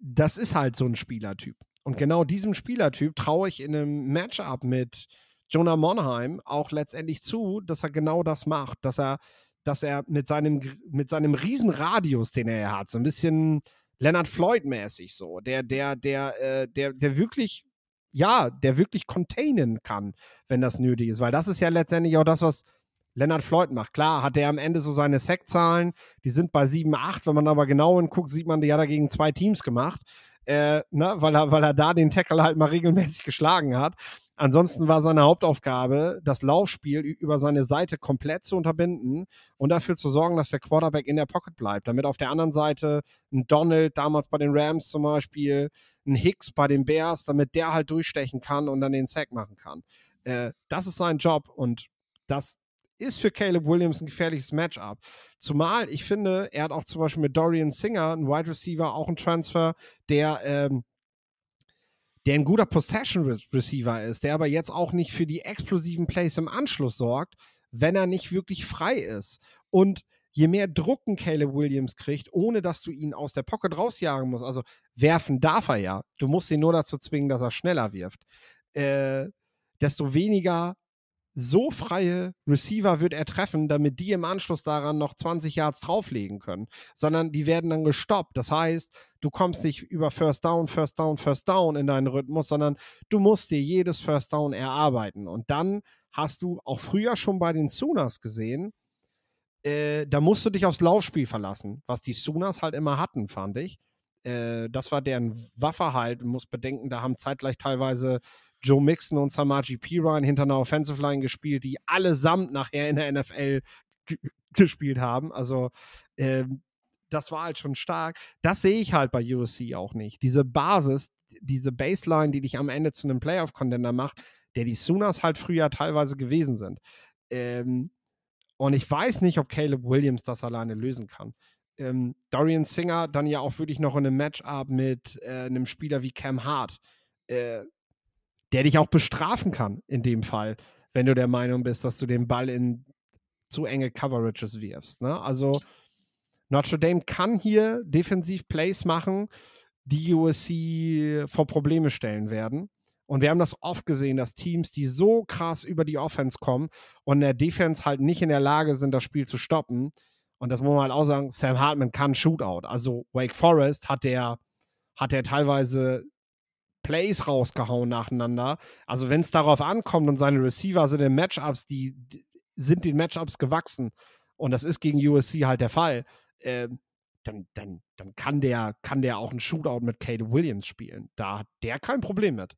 Speaker 1: das ist halt so ein Spielertyp. Und genau diesem Spielertyp traue ich in einem Matchup mit Jonah Monheim auch letztendlich zu, dass er genau das macht, dass er, dass er mit seinem, mit seinem Riesenradius, den er hat, so ein bisschen Leonard Floyd-mäßig so, der, der, der, äh, der, der wirklich ja, der wirklich containen kann, wenn das nötig ist. Weil das ist ja letztendlich auch das, was Leonard Floyd macht. Klar, hat er am Ende so seine Sackzahlen, die sind bei 7, 8. Wenn man aber genau hinguckt, sieht man, die hat er gegen zwei Teams gemacht, äh, ne, weil, er, weil er da den Tackle halt mal regelmäßig geschlagen hat. Ansonsten war seine Hauptaufgabe, das Laufspiel über seine Seite komplett zu unterbinden und dafür zu sorgen, dass der Quarterback in der Pocket bleibt, damit auf der anderen Seite ein Donald, damals bei den Rams zum Beispiel, ein Hicks bei den Bears, damit der halt durchstechen kann und dann den Sack machen kann. Äh, das ist sein Job und das ist für Caleb Williams ein gefährliches Matchup. Zumal ich finde, er hat auch zum Beispiel mit Dorian Singer, ein Wide Receiver, auch einen Transfer, der ähm, der ein guter Possession Receiver ist, der aber jetzt auch nicht für die explosiven Plays im Anschluss sorgt, wenn er nicht wirklich frei ist. Und je mehr Druck ein Caleb Williams kriegt, ohne dass du ihn aus der Pocket rausjagen musst, also werfen darf er ja, du musst ihn nur dazu zwingen, dass er schneller wirft, äh, desto weniger so freie Receiver wird er treffen, damit die im Anschluss daran noch 20 Yards drauflegen können, sondern die werden dann gestoppt. Das heißt, du kommst nicht über First Down, First Down, First Down in deinen Rhythmus, sondern du musst dir jedes First Down erarbeiten. Und dann hast du auch früher schon bei den Sooners gesehen, äh, da musst du dich aufs Laufspiel verlassen, was die Sooners halt immer hatten, fand ich. Äh, das war deren Waffe halt. Du musst bedenken, da haben zeitgleich teilweise Joe Mixon und Samaji Piran hinter einer Offensive Line gespielt, die allesamt nachher in der NFL gespielt haben. Also ähm, das war halt schon stark. Das sehe ich halt bei USC auch nicht. Diese Basis, diese Baseline, die dich am Ende zu einem Playoff-Contender macht, der die Sooners halt früher teilweise gewesen sind. Ähm, und ich weiß nicht, ob Caleb Williams das alleine lösen kann. Ähm, Dorian Singer dann ja auch wirklich noch in einem Matchup mit äh, einem Spieler wie Cam Hart. Äh, der dich auch bestrafen kann in dem Fall, wenn du der Meinung bist, dass du den Ball in zu enge Coverages wirfst. Ne? Also Notre Dame kann hier defensiv Plays machen, die USC vor Probleme stellen werden. Und wir haben das oft gesehen, dass Teams, die so krass über die Offense kommen und der Defense halt nicht in der Lage sind, das Spiel zu stoppen. Und das muss man halt auch sagen, Sam Hartman kann Shootout. Also Wake Forest hat der, hat der teilweise Plays rausgehauen nacheinander. Also wenn es darauf ankommt und seine Receiver sind in Matchups, die, sind den Matchups gewachsen. Und das ist gegen USC halt der Fall. Äh, dann, dann, dann kann der, kann der auch einen Shootout mit Caleb Williams spielen. Da hat der kein Problem mit.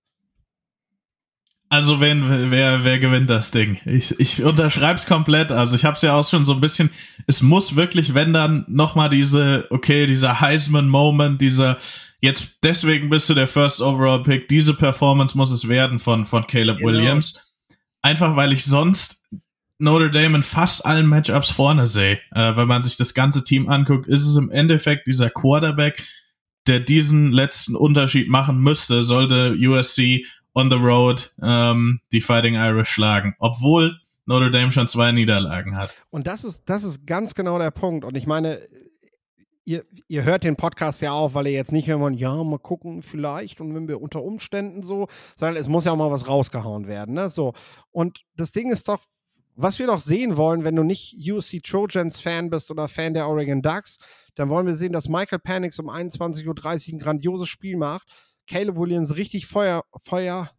Speaker 2: Also wen, wer, wer gewinnt das Ding? Ich, ich unterschreib's komplett. Also ich habe es ja auch schon so ein bisschen. Es muss wirklich, wenn dann nochmal diese, okay, dieser Heisman-Moment, dieser jetzt deswegen bist du der First Overall Pick. Diese Performance muss es werden von von Caleb genau. Williams. Einfach weil ich sonst Notre Dame in fast allen Matchups vorne sehe. Äh, wenn man sich das ganze Team anguckt, ist es im Endeffekt dieser Quarterback, der diesen letzten Unterschied machen müsste, sollte USC on the road ähm, die Fighting Irish schlagen, obwohl Notre Dame schon zwei Niederlagen hat.
Speaker 1: Und das ist, das ist ganz genau der Punkt. Und ich meine, ihr, ihr hört den Podcast ja auch, weil ihr jetzt nicht irgendwann, ja, mal gucken, vielleicht und wenn wir unter Umständen so, sondern es muss ja auch mal was rausgehauen werden. Ne? So. Und das Ding ist doch, was wir doch sehen wollen, wenn du nicht UC Trojans Fan bist oder Fan der Oregon Ducks, dann wollen wir sehen, dass Michael Panix um 21.30 Uhr ein grandioses Spiel macht Caleb Williams richtig Feuer, Feuer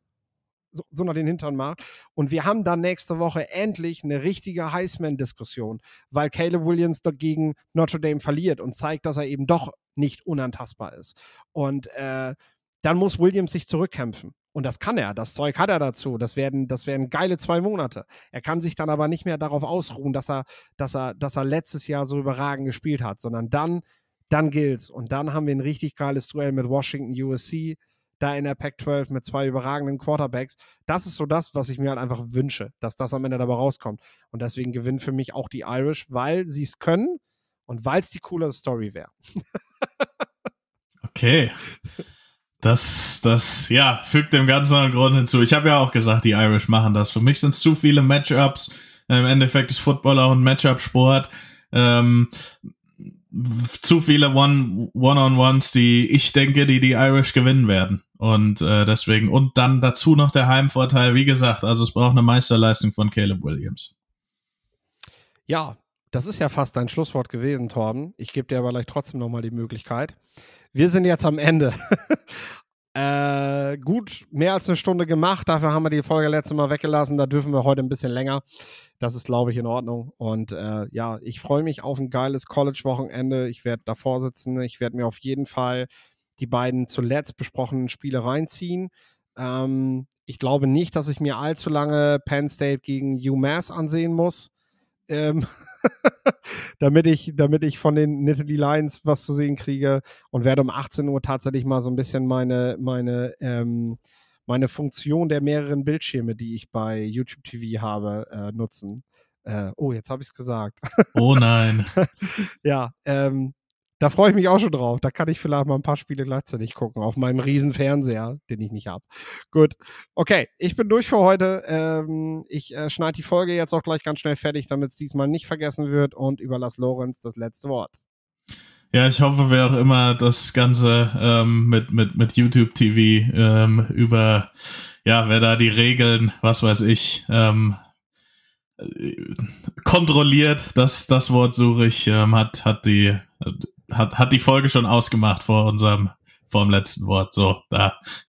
Speaker 1: so, so nach den Hintern macht. Und wir haben dann nächste Woche endlich eine richtige Heisman-Diskussion, weil Caleb Williams dagegen Notre Dame verliert und zeigt, dass er eben doch nicht unantastbar ist. Und äh, dann muss Williams sich zurückkämpfen. Und das kann er, das Zeug hat er dazu. Das werden, das werden geile zwei Monate. Er kann sich dann aber nicht mehr darauf ausruhen, dass er, dass er, dass er letztes Jahr so überragend gespielt hat, sondern dann dann gilt's. Und dann haben wir ein richtig geiles Duell mit Washington USC, da in der Pac-12 mit zwei überragenden Quarterbacks. Das ist so das, was ich mir halt einfach wünsche, dass das am Ende dabei rauskommt. Und deswegen gewinnen für mich auch die Irish, weil sie es können und weil es die coolere Story wäre.
Speaker 2: okay. Das, das, ja, fügt dem Ganzen einen Grund hinzu. Ich habe ja auch gesagt, die Irish machen das. Für mich sind es zu viele Matchups. Im Endeffekt ist Football auch ein Matchup-Sport. Ähm, zu viele One-on-Ones, die ich denke, die die Irish gewinnen werden. Und äh, deswegen, und dann dazu noch der Heimvorteil, wie gesagt, also es braucht eine Meisterleistung von Caleb Williams.
Speaker 1: Ja, das ist ja fast dein Schlusswort gewesen, Torben. Ich gebe dir aber gleich trotzdem nochmal die Möglichkeit. Wir sind jetzt am Ende. Äh, gut, mehr als eine Stunde gemacht. Dafür haben wir die Folge letztes Mal weggelassen. Da dürfen wir heute ein bisschen länger. Das ist, glaube ich, in Ordnung. Und äh, ja, ich freue mich auf ein geiles College-Wochenende. Ich werde davor sitzen. Ich werde mir auf jeden Fall die beiden zuletzt besprochenen Spiele reinziehen. Ähm, ich glaube nicht, dass ich mir allzu lange Penn State gegen UMass ansehen muss ähm, damit, ich, damit ich von den Nittany Lions was zu sehen kriege und werde um 18 Uhr tatsächlich mal so ein bisschen meine, meine, ähm, meine Funktion der mehreren Bildschirme, die ich bei YouTube TV habe, äh, nutzen. Äh, oh, jetzt habe ich es gesagt.
Speaker 2: Oh nein.
Speaker 1: ja, ähm, da freue ich mich auch schon drauf. Da kann ich vielleicht mal ein paar Spiele gleichzeitig gucken, auf meinem riesen Fernseher, den ich nicht habe. Gut. Okay, ich bin durch für heute. Ähm, ich äh, schneide die Folge jetzt auch gleich ganz schnell fertig, damit es diesmal nicht vergessen wird und überlasse Lorenz das letzte Wort.
Speaker 2: Ja, ich hoffe, wer auch immer das Ganze ähm, mit, mit, mit YouTube TV ähm, über, ja, wer da die Regeln, was weiß ich, ähm, äh, kontrolliert, das, das Wort suche ich, ähm, hat, hat die hat, hat die Folge schon ausgemacht vor unserem, vor dem letzten Wort. So, da